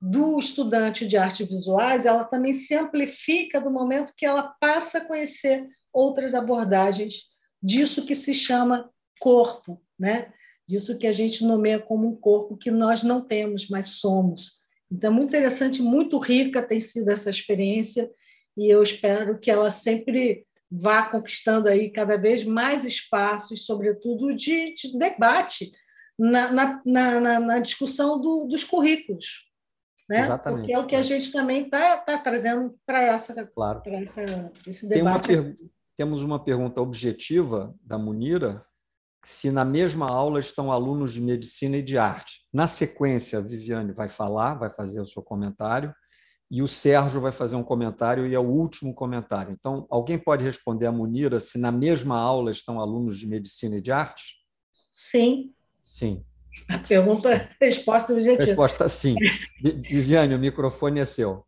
do estudante de artes visuais, ela também se amplifica do momento que ela passa a conhecer outras abordagens disso que se chama corpo, né? Disso que a gente nomeia como um corpo que nós não temos, mas somos. Então, muito interessante, muito rica tem sido essa experiência e eu espero que ela sempre vá conquistando aí cada vez mais espaços, sobretudo de, de debate na, na, na, na discussão do, dos currículos. Né? Exatamente. Porque é o que a gente também está tá trazendo para essa, claro. essa, esse debate. Uma temos uma pergunta objetiva da Munira, se na mesma aula estão alunos de medicina e de arte. Na sequência, a Viviane vai falar, vai fazer o seu comentário, e o Sérgio vai fazer um comentário e é o último comentário. Então, alguém pode responder a Munira se na mesma aula estão alunos de medicina e de arte? Sim. Sim. A pergunta, resposta objetiva. Resposta sim. Viviane, o microfone é seu.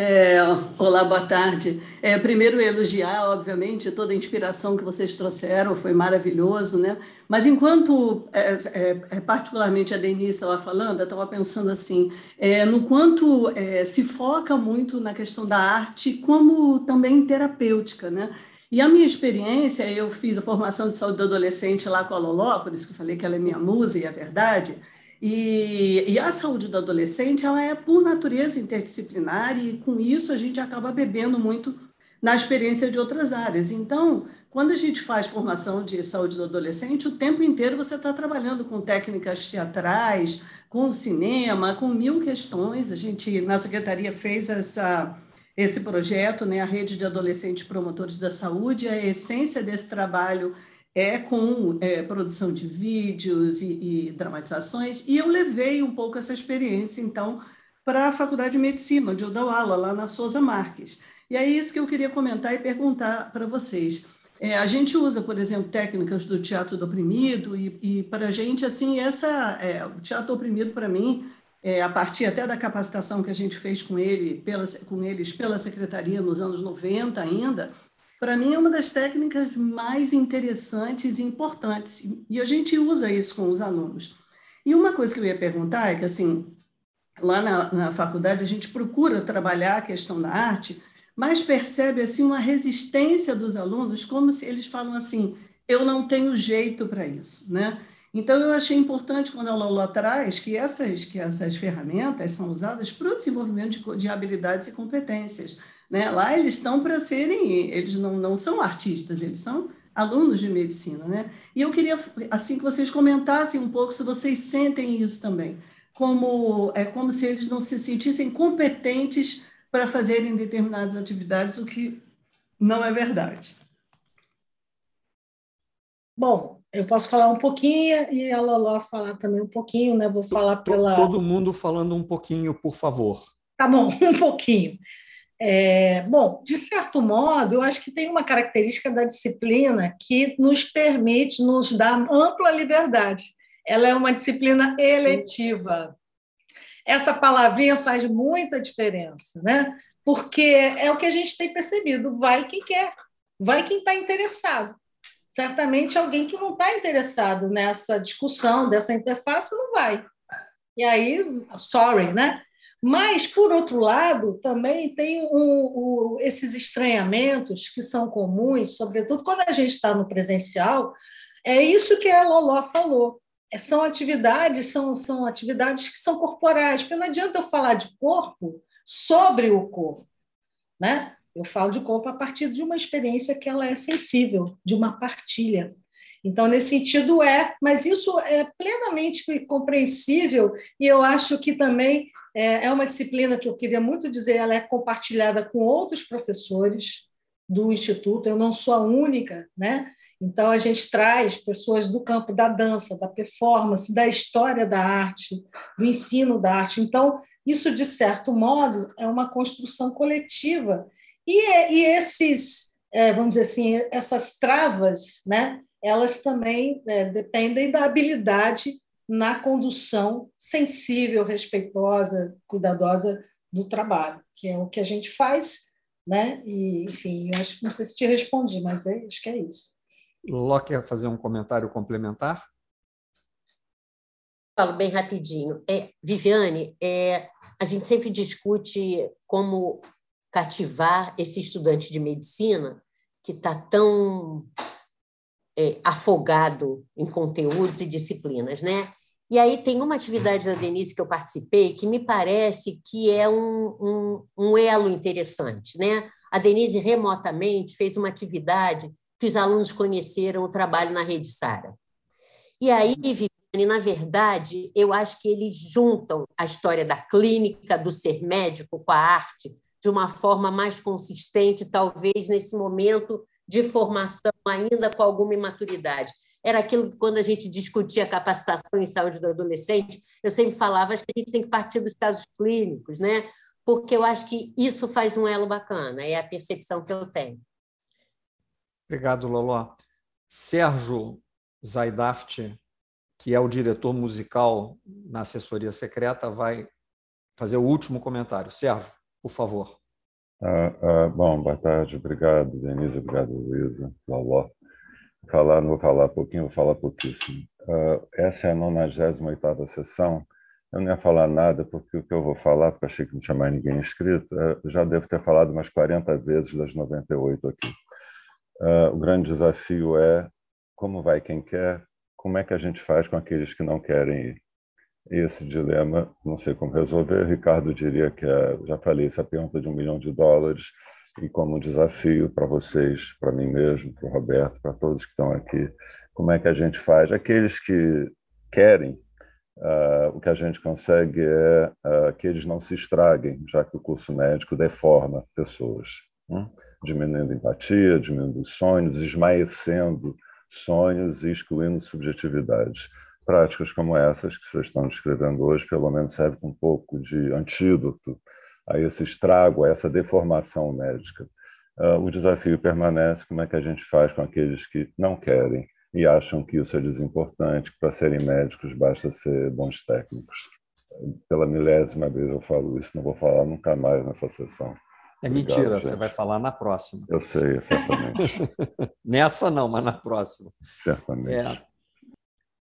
É, olá, boa tarde. É, primeiro, elogiar, obviamente, toda a inspiração que vocês trouxeram, foi maravilhoso, né? Mas enquanto, é, é, é particularmente a Denise estava falando, eu estava pensando assim, é, no quanto se foca muito na questão da arte como também terapêutica, né? E a minha experiência, eu fiz a formação de saúde do adolescente lá com a Loló, por isso que eu falei que ela é minha musa e é verdade, e, e, a saúde do adolescente ela é, por natureza, interdisciplinar, e com isso a gente acaba bebendo muito na experiência de outras áreas. Então, quando a gente faz formação de saúde do adolescente, o tempo inteiro você está trabalhando com técnicas teatrais, com cinema, com mil questões. A gente, na secretaria, fez essa, esse projeto, né, a Rede de Adolescentes Promotores da Saúde. A essência desse trabalho é com é, produção de vídeos e, e, dramatizações, e eu levei um pouco essa experiência, então, para a Faculdade de Medicina, onde eu lá na Souza Marques. E é isso que eu queria comentar e perguntar para vocês. É, a gente usa, por exemplo, técnicas do teatro do oprimido, e, e para a gente, assim, essa, é, o teatro oprimido, para mim, é, a partir até da capacitação que a gente fez com, ele, pela, com eles pela secretaria nos anos 90 ainda, para mim é uma das técnicas mais interessantes e importantes, e a gente usa isso com os alunos. E uma coisa que eu ia perguntar é que, assim, lá na, na faculdade a gente procura trabalhar a questão da arte, mas percebe, assim, uma resistência dos alunos, como se eles falam assim, eu não tenho jeito para isso, né? Então, eu achei importante, quando a Lola traz, que essas, que essas ferramentas são usadas para o desenvolvimento de, de habilidades e competências, né? Lá eles estão para serem, eles não, não são artistas, eles são alunos de medicina. Né? E eu queria assim que vocês comentassem um pouco se vocês sentem isso também, como é como se eles não se sentissem competentes para fazerem determinadas atividades, o que não é verdade. Bom, eu posso falar um pouquinho e a Loló falar também um pouquinho, né? Vou falar pela. Todo mundo falando um pouquinho, por favor. Tá bom, *laughs* um pouquinho. É, bom, de certo modo, eu acho que tem uma característica da disciplina que nos permite, nos dá ampla liberdade. Ela é uma disciplina eletiva. Essa palavrinha faz muita diferença, né? Porque é o que a gente tem percebido: vai quem quer, vai quem está interessado. Certamente alguém que não está interessado nessa discussão, dessa interface, não vai. E aí, sorry, né? Mas, por outro lado, também tem um, esses estranhamentos que são comuns, sobretudo quando a gente está no presencial, é isso que a Loló falou. É, são atividades, são, são atividades que são corporais, porque não adianta eu falar de corpo sobre o corpo. Né? Eu falo de corpo a partir de uma experiência que ela é sensível, de uma partilha. Então, nesse sentido, é, mas isso é plenamente compreensível e eu acho que também é, é uma disciplina que eu queria muito dizer, ela é compartilhada com outros professores do Instituto, eu não sou a única, né? Então, a gente traz pessoas do campo da dança, da performance, da história da arte, do ensino da arte. Então, isso, de certo modo, é uma construção coletiva. E, e esses, é, vamos dizer assim, essas travas, né, elas também é, dependem da habilidade na condução sensível, respeitosa, cuidadosa do trabalho, que é o que a gente faz, né? E, enfim, eu acho, não sei se te respondi, mas é, acho que é isso. Ló quer fazer um comentário complementar? Falo bem rapidinho. É, Viviane, é, a gente sempre discute como cativar esse estudante de medicina que está tão é, afogado em conteúdos e disciplinas, né? E aí tem uma atividade da Denise que eu participei que me parece que é um, um, um elo interessante. Né? A Denise remotamente fez uma atividade que os alunos conheceram o trabalho na Rede Sara. E aí, Viviane, na verdade, eu acho que eles juntam a história da clínica, do ser médico com a arte, de uma forma mais consistente, talvez nesse momento de formação ainda com alguma imaturidade era aquilo que, quando a gente discutia capacitação em saúde do adolescente, eu sempre falava que a gente tem que partir dos casos clínicos, né? porque eu acho que isso faz um elo bacana, é a percepção que eu tenho. Obrigado, Loló. Sérgio Zaidaft, que é o diretor musical na assessoria secreta, vai fazer o último comentário. Sérgio, por favor. Ah, ah, bom, boa tarde, obrigado, Denise, obrigado, Luísa, Loló. Falar, não vou falar pouquinho, vou falar pouquíssimo. Ah, essa é a 98 sessão. Eu não ia falar nada, porque o que eu vou falar, porque achei que não tinha mais ninguém inscrito, já devo ter falado umas 40 vezes das 98 aqui. o grande desafio é como vai quem quer, como é que a gente faz com aqueles que não querem ir esse dilema, não sei como resolver. Ricardo diria que, é, já falei, essa pergunta de um milhão de dólares e como desafio para vocês, para mim mesmo, para o Roberto, para todos que estão aqui, como é que a gente faz? Aqueles que querem, uh, o que a gente consegue é uh, que eles não se estraguem, já que o curso médico deforma pessoas, hein? diminuindo empatia, diminuindo sonhos, esmaecendo sonhos e excluindo subjetividades práticas como essas que vocês estão descrevendo hoje, pelo menos serve um pouco de antídoto a esse estrago, a essa deformação médica. Uh, o desafio permanece: como é que a gente faz com aqueles que não querem e acham que isso é desimportante, que para serem médicos basta ser bons técnicos. Pela milésima vez eu falo isso, não vou falar nunca mais nessa sessão. É Obrigado, mentira, gente. você vai falar na próxima. Eu sei, certamente. *laughs* Nessa não, mas na próxima. Certamente. É,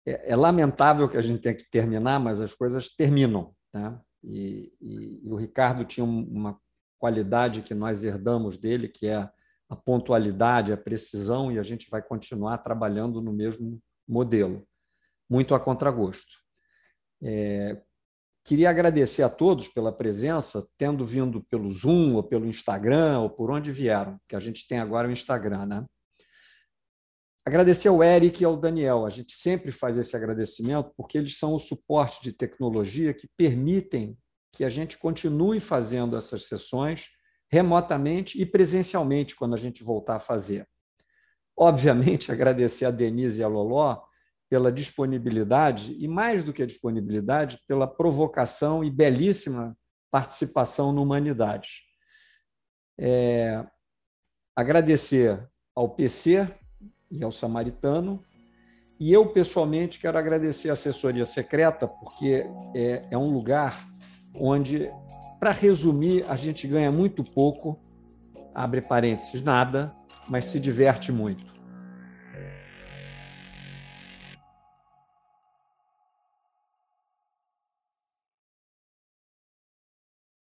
é, é, lamentável que a gente tenha que terminar, mas as coisas terminam. Né? E, e, e o Ricardo tinha uma qualidade que nós herdamos dele, que é a pontualidade, a precisão, e a gente vai continuar trabalhando no mesmo modelo, muito a contragosto. É, queria agradecer a todos pela presença, tendo vindo pelo Zoom, ou pelo Instagram, ou por onde vieram, que a gente tem agora o Instagram, né? Agradecer ao Eric e ao Daniel. A gente sempre faz esse agradecimento porque eles são o suporte de tecnologia que permitem que a gente continue fazendo essas sessões remotamente e presencialmente quando a gente voltar a fazer. Obviamente, *laughs* agradecer a Denise e a Loló pela disponibilidade e, mais do que a disponibilidade, pela provocação e belíssima participação no Humanidade. É, agradecer ao PC e ao Samaritano. E eu, pessoalmente, quero agradecer a assessoria secreta, porque é, é um lugar onde, para resumir, a gente ganha muito pouco, abre parênteses, nada, mas se diverte muito.